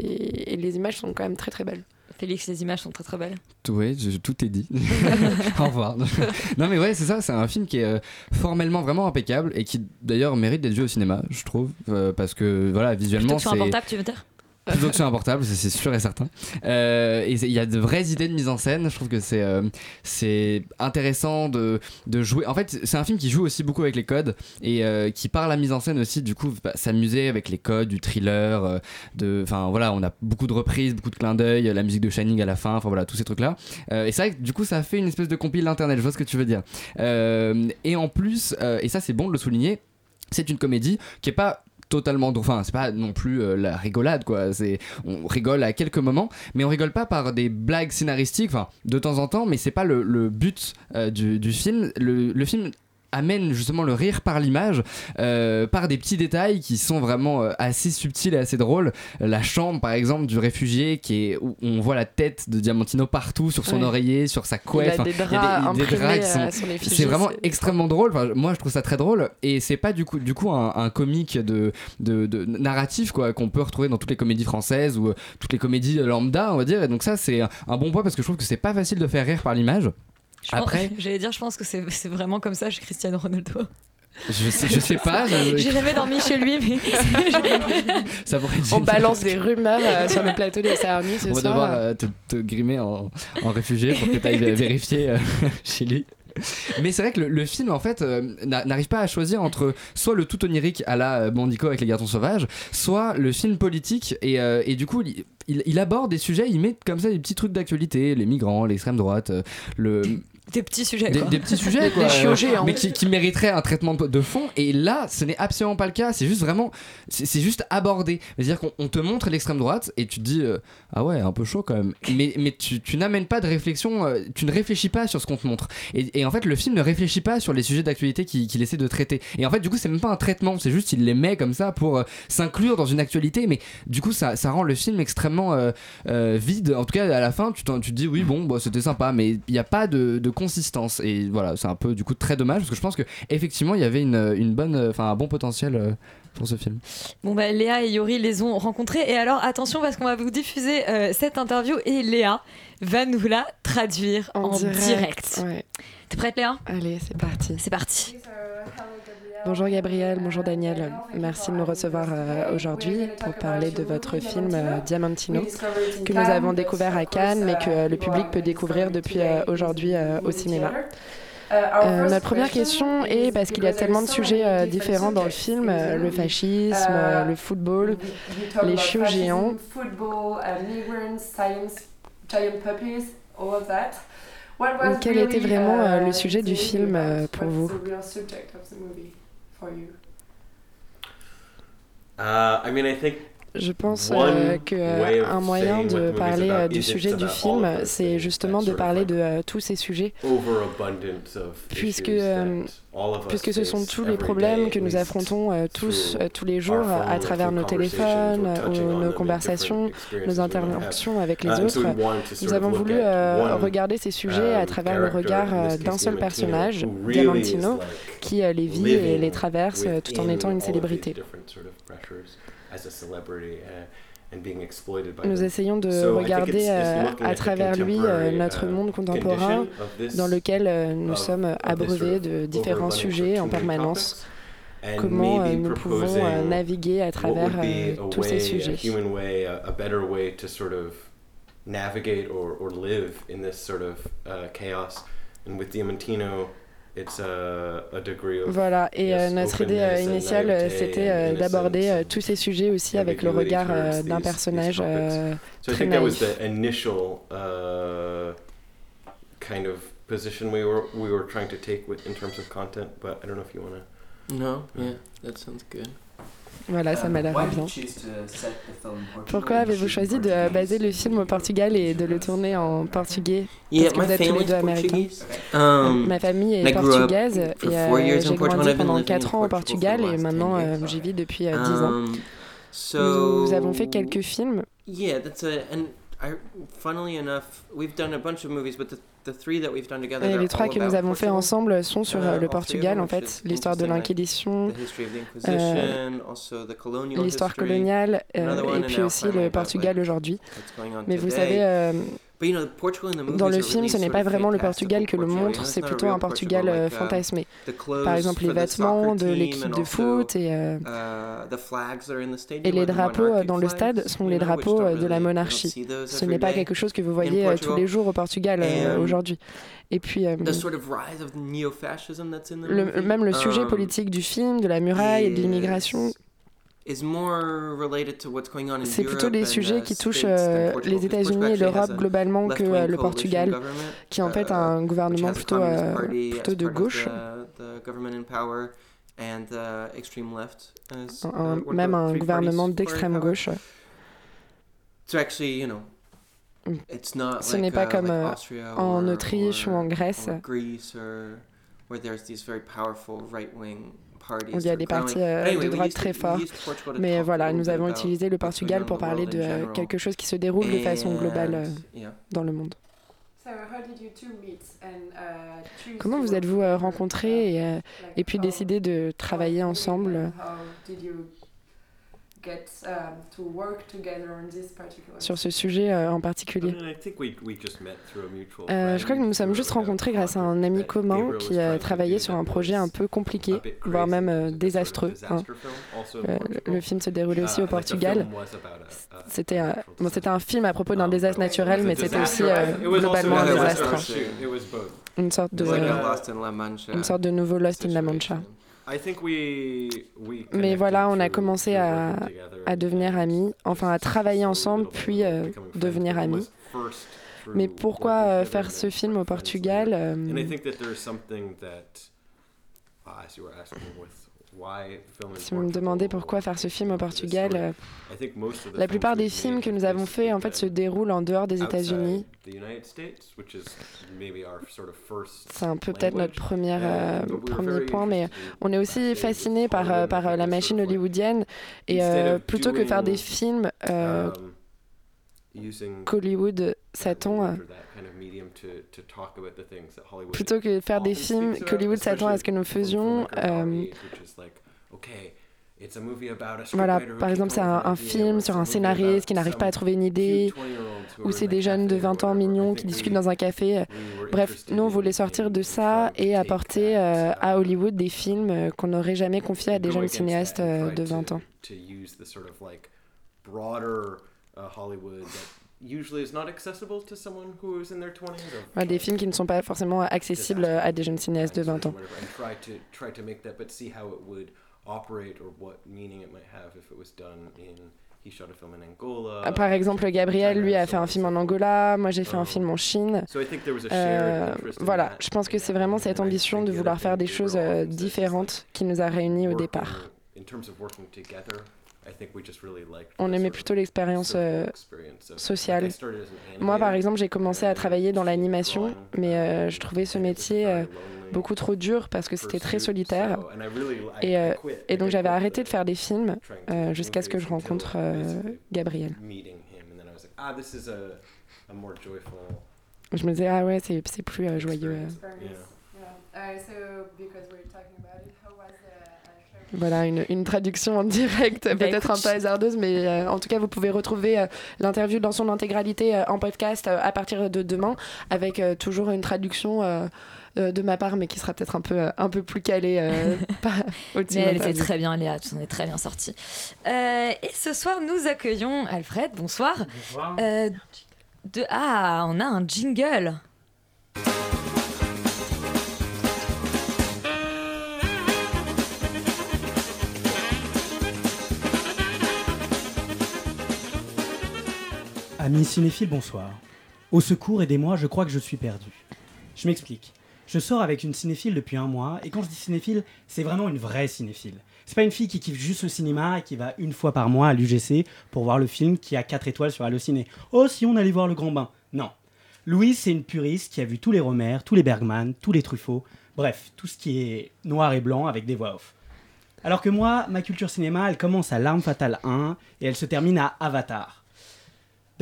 et- et les images sont quand même très très belles. Félix, les images sont très très belles. Je- tout est dit. <laughs> <laughs> Au revoir. <laughs> non mais ouais, c'est ça, c'est un film qui est euh, formellement vraiment impeccable et qui d'ailleurs mérite d'être vu au cinéma, je trouve, euh, parce que voilà, visuellement Plutôt que sur un c'est portable, tu veux dire? Plutôt que sur un portable, c'est sûr et certain. Euh, et il y a de vraies idées de mise en scène. Je trouve que c'est euh, c'est intéressant de, de jouer. En fait, c'est un film qui joue aussi beaucoup avec les codes et euh, qui par la mise en scène aussi, du coup, s'amuser avec les codes du thriller. de, enfin voilà, on a beaucoup de reprises, beaucoup de clins d'œil, la musique de Shining à la fin. Enfin voilà, tous ces trucs là. et c'est vrai que du coup, ça fait une espèce de compile internet. Je vois ce que tu veux dire. Et en plus, et ça c'est bon de le souligner, c'est une comédie qui est pas totalement. Enfin, c'est pas non plus euh, la rigolade, quoi. C'est, on rigole à quelques moments, mais on rigole pas par des blagues scénaristiques, enfin, de temps en temps, mais c'est pas le, but euh, du, du film. Le, le film amène justement le rire par l'image, euh, par des petits détails qui sont vraiment euh, assez subtils et assez drôles. La chambre, par exemple, du réfugié, qui est où on voit la tête de Diamantino partout, sur son Ouais. oreiller, sur sa couette. Il a des il y a draps des- draps qui euh, sont- C'est vraiment extrêmement drôle. Enfin, moi, je trouve ça très drôle. Et c'est pas du coup, du coup un, un comique de, de, de narratif quoi qu'on peut retrouver dans toutes les comédies françaises ou toutes les comédies lambda, on va dire. Et donc ça, c'est un, un bon point parce que je trouve que c'est pas facile de faire rire par l'image. Je pense- Après, <laughs> J'allais dire, je pense que c'est c'est vraiment comme ça chez Cristiano Ronaldo. je sais, je sais pas. <laughs> J'ai jamais dormi chez lui, mais. <laughs> ça pourrait être On balance des rumeurs euh, sur le plateau des Sarnis ce On va soir. devoir euh, te, te grimer en, en réfugié pour que tu ailles vérifier euh, chez lui. Mais c'est vrai que le, le film, en fait, euh, n'a- n'arrive pas à choisir entre soit le tout onirique à la Bandico avec les garçons sauvages, soit le film politique. Et, euh, et du coup, il, il- il aborde des sujets, il met comme ça des petits trucs d'actualité, les migrants, l'extrême droite, euh, le. Des petits sujets. Des, quoi. des petits sujets, quoi, Des chiots euh, géants. mais qui, qui mériteraient un traitement de, fond. Et là, ce n'est absolument pas le cas. C'est juste vraiment, c'est juste abordé. C'est-à-dire qu'on on te montre l'extrême droite et tu te dis, euh, ah ouais, un peu chaud quand même. Mais, mais tu, tu n'amènes pas de réflexion, euh, tu ne réfléchis pas sur ce qu'on te montre. Et, et en fait, le film ne réfléchit pas sur les sujets d'actualité qu'il essaie de traiter. Et en fait, du coup, c'est même pas un traitement, c'est juste il les met comme ça pour euh, s'inclure dans une actualité. Mais du coup, ça, ça rend le film extrêmement euh, euh, vide. En tout cas, à la fin, tu, tu te dis, oui, bon, bah, c'était sympa, mais il n'y a pas de, de consistance. Et voilà, c'est un peu du coup très dommage parce que je pense que effectivement, il y avait une, une bonne, euh, enfin, un bon potentiel euh, pour ce film. Bon bah Léa et Yori les ont rencontrés et alors attention parce qu'on va vous diffuser euh, cette interview et Léa va nous la traduire en, direct. Ouais. T'es prête Léa? Allez, c'est parti. C'est parti. Bonjour Gabriel, bonjour Daniel. Merci de nous recevoir euh, aujourd'hui pour parler de votre film euh, Diamantino que nous avons découvert à Cannes mais que le public peut découvrir depuis euh, aujourd'hui au cinéma. Euh, notre première question est parce qu'il y a tellement de sujets différents dans le film, le fascisme, le football, les chiots géants. Quel était vraiment le sujet du film pour vous? Uh, I mean, I think Je pense euh, que euh, moyen de parler euh, du sujet du film, c'est justement de parler de euh, tous ces sujets, puisque, puisque ce sont tous les problèmes que nous affrontons tous tous les our jours à travers nos téléphones, ou nos conversations, nos interactions avec les Uh, autres. Nous avons voulu regarder ces sujets à um, travers le regard d'un seul personnage, Diamantino, qui les vit et les traverse tout en étant une célébrité. As a celebrity, uh, and being exploited by Nous them. essayons de So regarder it's- it's euh, à travers lui euh, notre uh, monde contemporain dans lequel euh, nous sommes abreuvés de différents sujets en permanence. and Comment euh, nous pouvons euh, naviguer à travers euh, tous ces sujets. A human way, a, a better way to sort of navigate or, or live in this sort of uh, chaos. And with Diamantino, it's a, a degree of Voilà, et euh, notre idée euh, and initiale, euh, naivete c'était euh, d'aborder euh, tous ces sujets aussi avec le regard euh, d'un these- these personnage euh, So I très think that was naïf. the initial uh, kind of position we were we were trying to take with, in terms of content. But I don't know if you want to. No, yeah, that sounds good. Voilà, ça m'a l'air bien. Pourquoi avez-vous choisi de euh, baser le film au Portugal et de le tourner en portugais? Parce que my vous êtes tous les deux américains. Portuguese. Um, Ma famille est portugaise et euh, j'ai Portugal. grandi pendant living in 4 ans au Portugal et maintenant 10 euh, j'y vis depuis euh, 10 ans. Um, Nous avons fait quelques films. I, funnily enough, we've done a bunch of movies, but the, the three that we've done together, Et les trois que nous avons fait ensemble sont sur Uh, le Portugal en fait, is l'histoire de l'Inquisition, euh, l'histoire coloniale euh, et puis aussi le Portugal aujourd'hui. Mais vous savez, euh, Dans le film, really ce n'est pas vraiment le Portugal que le montre, c'est plutôt un Portugal euh, fantasmé. Par exemple, les vêtements de l'équipe and de foot et, euh, les are the drapeaux euh, dans le stade sont les drapeaux euh, de la monarchie. Ce n'est pas quelque chose que vous voyez euh, tous les jours au Portugal euh, aujourd'hui. Et puis, euh, le- même le sujet um, politique du film, de la muraille et de l'immigration, c'est plutôt and, sujets uh, qui touchent euh, les États-Unis et l'Europe a globalement que euh, le Portugal, qui est en fait uh, un gouvernement plutôt, euh, plutôt de gauche. un- uh, of même un gouvernement d'extrême gauche. Mm. it's not Ce like, n'est pas uh, comme en or- Autriche ou en Grèce. or Greece or where there's these very powerful right-wing parties où il y a des partis euh, de droite très forts. Mais voilà, nous avons utilisé le Portugal pour parler de euh, quelque chose qui se déroule de façon globale euh, dans le monde. Comment vous êtes-vous euh, rencontrés et, euh, et puis décidé de travailler ensemble? Get um, to work together on this particular sur ce sujet euh, en particulier. Euh, je crois que nous nous sommes juste rencontrés grâce à un ami commun qui a travaillé sur un projet un peu compliqué, voire même euh, désastreux. hein. Euh, le, film se déroulait aussi au Portugal. C'était un, bon, c'était un film à propos d'un désastre naturel, mais c'était aussi euh, globalement un désastre. Sorte de, une sorte de nouveau Lost in La Mancha. I think we, we Mais voilà, on a commencé à, à devenir amis, enfin à travailler ensemble, puis euh, devenir amis. Mais pourquoi euh, faire ce film au Portugal euh, Si vous me demandez pourquoi faire ce film au Portugal, euh, la plupart des films que nous avons faits en fait se déroulent en dehors des États-Unis. C'est un peu peut-être notre première, euh, premier point, mais on est aussi fasciné par, euh, par la machine hollywoodienne. Et euh, plutôt que faire des films euh, um, qu'Hollywood s'attend plutôt que faire des films qu'Hollywood s'attend à ce que nous faisions. euh, Voilà, par exemple, c'est un, film sur un scénariste qui n'arrive pas à trouver une idée, ou c'est des jeunes de 20 ans mignons qui discutent dans un café. Bref, nous, on voulait sortir de ça et apporter euh, à Hollywood des films euh, qu'on n'aurait jamais confiés à des jeunes cinéastes euh, de to- 20 ans. To use the sort of like broader Hollywood that usually is not accessible to someone who is in their 20s or Voilà, des films qui ne sont pas forcément accessibles euh, à des jeunes cinéastes de 20 ans. Par exemple, Gabriel, lui, a fait un film en Angola, moi j'ai fait un film en Chine. Euh, voilà, je pense que c'est vraiment cette ambition de vouloir faire des choses euh, différentes qui nous a réunis au départ. On aimait plutôt l'expérience euh, sociale. Moi, par exemple, j'ai commencé à travailler dans l'animation, mais euh, je trouvais ce métier euh, beaucoup trop dur parce que c'était très solitaire. Et, euh, et donc, j'avais arrêté de faire des films euh, jusqu'à ce que je rencontre euh, Gabriel. ah. Je me disais, ah ouais, c'est plus euh, joyeux. Voilà, une, une traduction en direct, Bah, peut-être un peu hasardeuse, mais euh, en tout cas, vous pouvez retrouver euh, l'interview dans son intégralité euh, en podcast euh, à partir de demain, avec euh, toujours une traduction euh, euh, de ma part, mais qui sera peut-être un peu, euh, un peu plus calée euh, <laughs> pas au-dessus Mais elle était très bien, Léa, tu en es très bien sortie. Euh, et ce soir, nous accueillons Alfred, bonsoir. Bonsoir. Euh, de... Ah, on a un jingle. Amis cinéphiles, bonsoir. Au secours, aidez-moi, je crois que je suis perdu. Je m'explique. Je sors avec une cinéphile depuis un mois, et quand je dis cinéphile, c'est vraiment une vraie cinéphile. C'est pas une fille qui kiffe juste le cinéma et qui va une fois par mois à l'UGC pour voir le film qui a 4 étoiles sur Allociné. Oh, si on allait voir le grand bain. Non. Louise, c'est une puriste qui a vu tous les Romer, tous les Bergman, tous les Truffaut, bref, tout ce qui est noir et blanc avec des voix off. Alors que moi, ma culture cinéma, elle commence à L'Arme Fatale 1 et elle se termine à Avatar.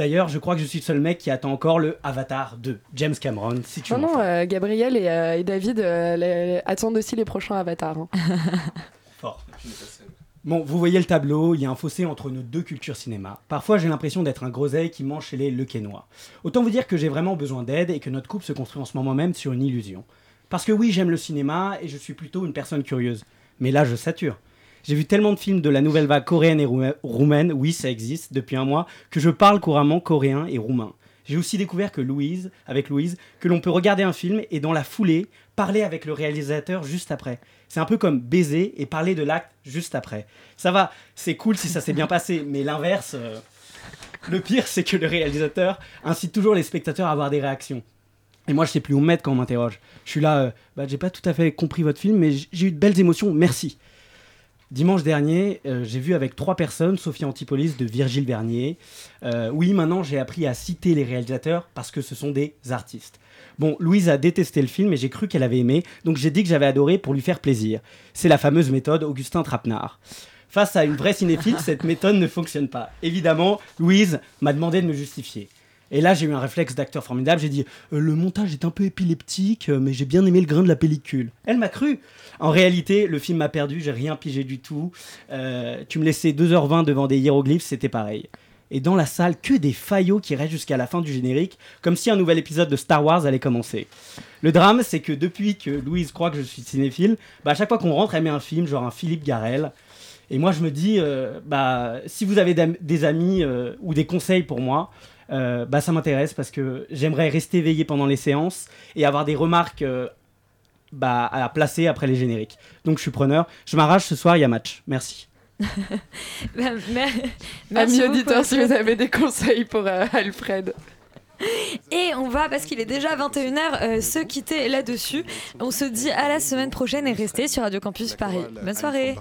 D'ailleurs, je crois que je suis le seul mec qui attend encore le Avatar 2, James Cameron, si tu Non, non, euh, Gabriel et, euh, et David euh, les- attendent aussi les prochains avatars. hein. <laughs> Fort. Bon, vous voyez le tableau, il y a un fossé entre nos deux cultures cinéma. Parfois, j'ai l'impression d'être un groseille qui mange chez les Lequenois. Autant vous dire que j'ai vraiment besoin d'aide et que notre couple se construit en ce moment même sur une illusion. Parce que oui, j'aime le cinéma et je suis plutôt une personne curieuse. Mais là, je sature. J'ai vu tellement de films de la nouvelle vague coréenne et rouma- roumaine, oui, ça existe, depuis un mois, que je parle couramment coréen et roumain. J'ai aussi découvert que Louise, avec Louise, que l'on peut regarder un film et dans la foulée, parler avec le réalisateur juste après. C'est un peu comme baiser et parler de l'acte juste après. Ça va, c'est cool si ça s'est bien passé, mais l'inverse, euh, le pire, c'est que le réalisateur incite toujours les spectateurs à avoir des réactions. Et moi, je sais plus où me mettre quand on m'interroge. Je suis là, euh, bah, j'ai pas tout à fait compris votre film, mais j'ai eu de belles émotions, merci. Dimanche dernier, euh, j'ai vu avec trois personnes Sophie Antipolis de Virgile Vernier. Euh, oui, maintenant j'ai appris à citer les réalisateurs parce que ce sont des artistes. Bon, Louise a détesté le film et j'ai cru qu'elle avait aimé, donc j'ai dit que j'avais adoré pour lui faire plaisir. C'est la fameuse méthode Augustin Trapenard. Face à une vraie cinéphile, <laughs> cette méthode ne fonctionne pas. Évidemment, Louise m'a demandé de me justifier. Et là, j'ai eu un réflexe d'acteur formidable. J'ai dit Euh, le montage est un peu épileptique, euh, mais j'ai bien aimé le grain de la pellicule. Elle m'a cru. En réalité, le film m'a perdu. J'ai rien pigé du tout. Euh, tu me laissais 2h20 devant des hiéroglyphes, c'était pareil. Et dans la salle, que des faillots qui restent jusqu'à la fin du générique, comme si un nouvel épisode de Star Wars allait commencer. Le drame, c'est que depuis que Louise croit que je suis cinéphile, bah, à chaque fois qu'on rentre, elle met un film, genre un Philippe Garel. Et moi, je me dis, bah, si vous avez des amis ou des conseils pour moi, euh, bah, ça m'intéresse parce que j'aimerais rester éveillé pendant les séances et avoir des remarques euh, bah, à placer après les génériques. Donc, je suis preneur. Je m'arrache ce soir, il y a match. Merci. <laughs> Bah, merci Amis auditeurs, si vous avez des conseils pour euh, Alfred. Et on va, parce qu'il est déjà 21h, euh, se quitter là-dessus. On se dit à la semaine prochaine et restez sur Radio Campus Paris. Bonne soirée.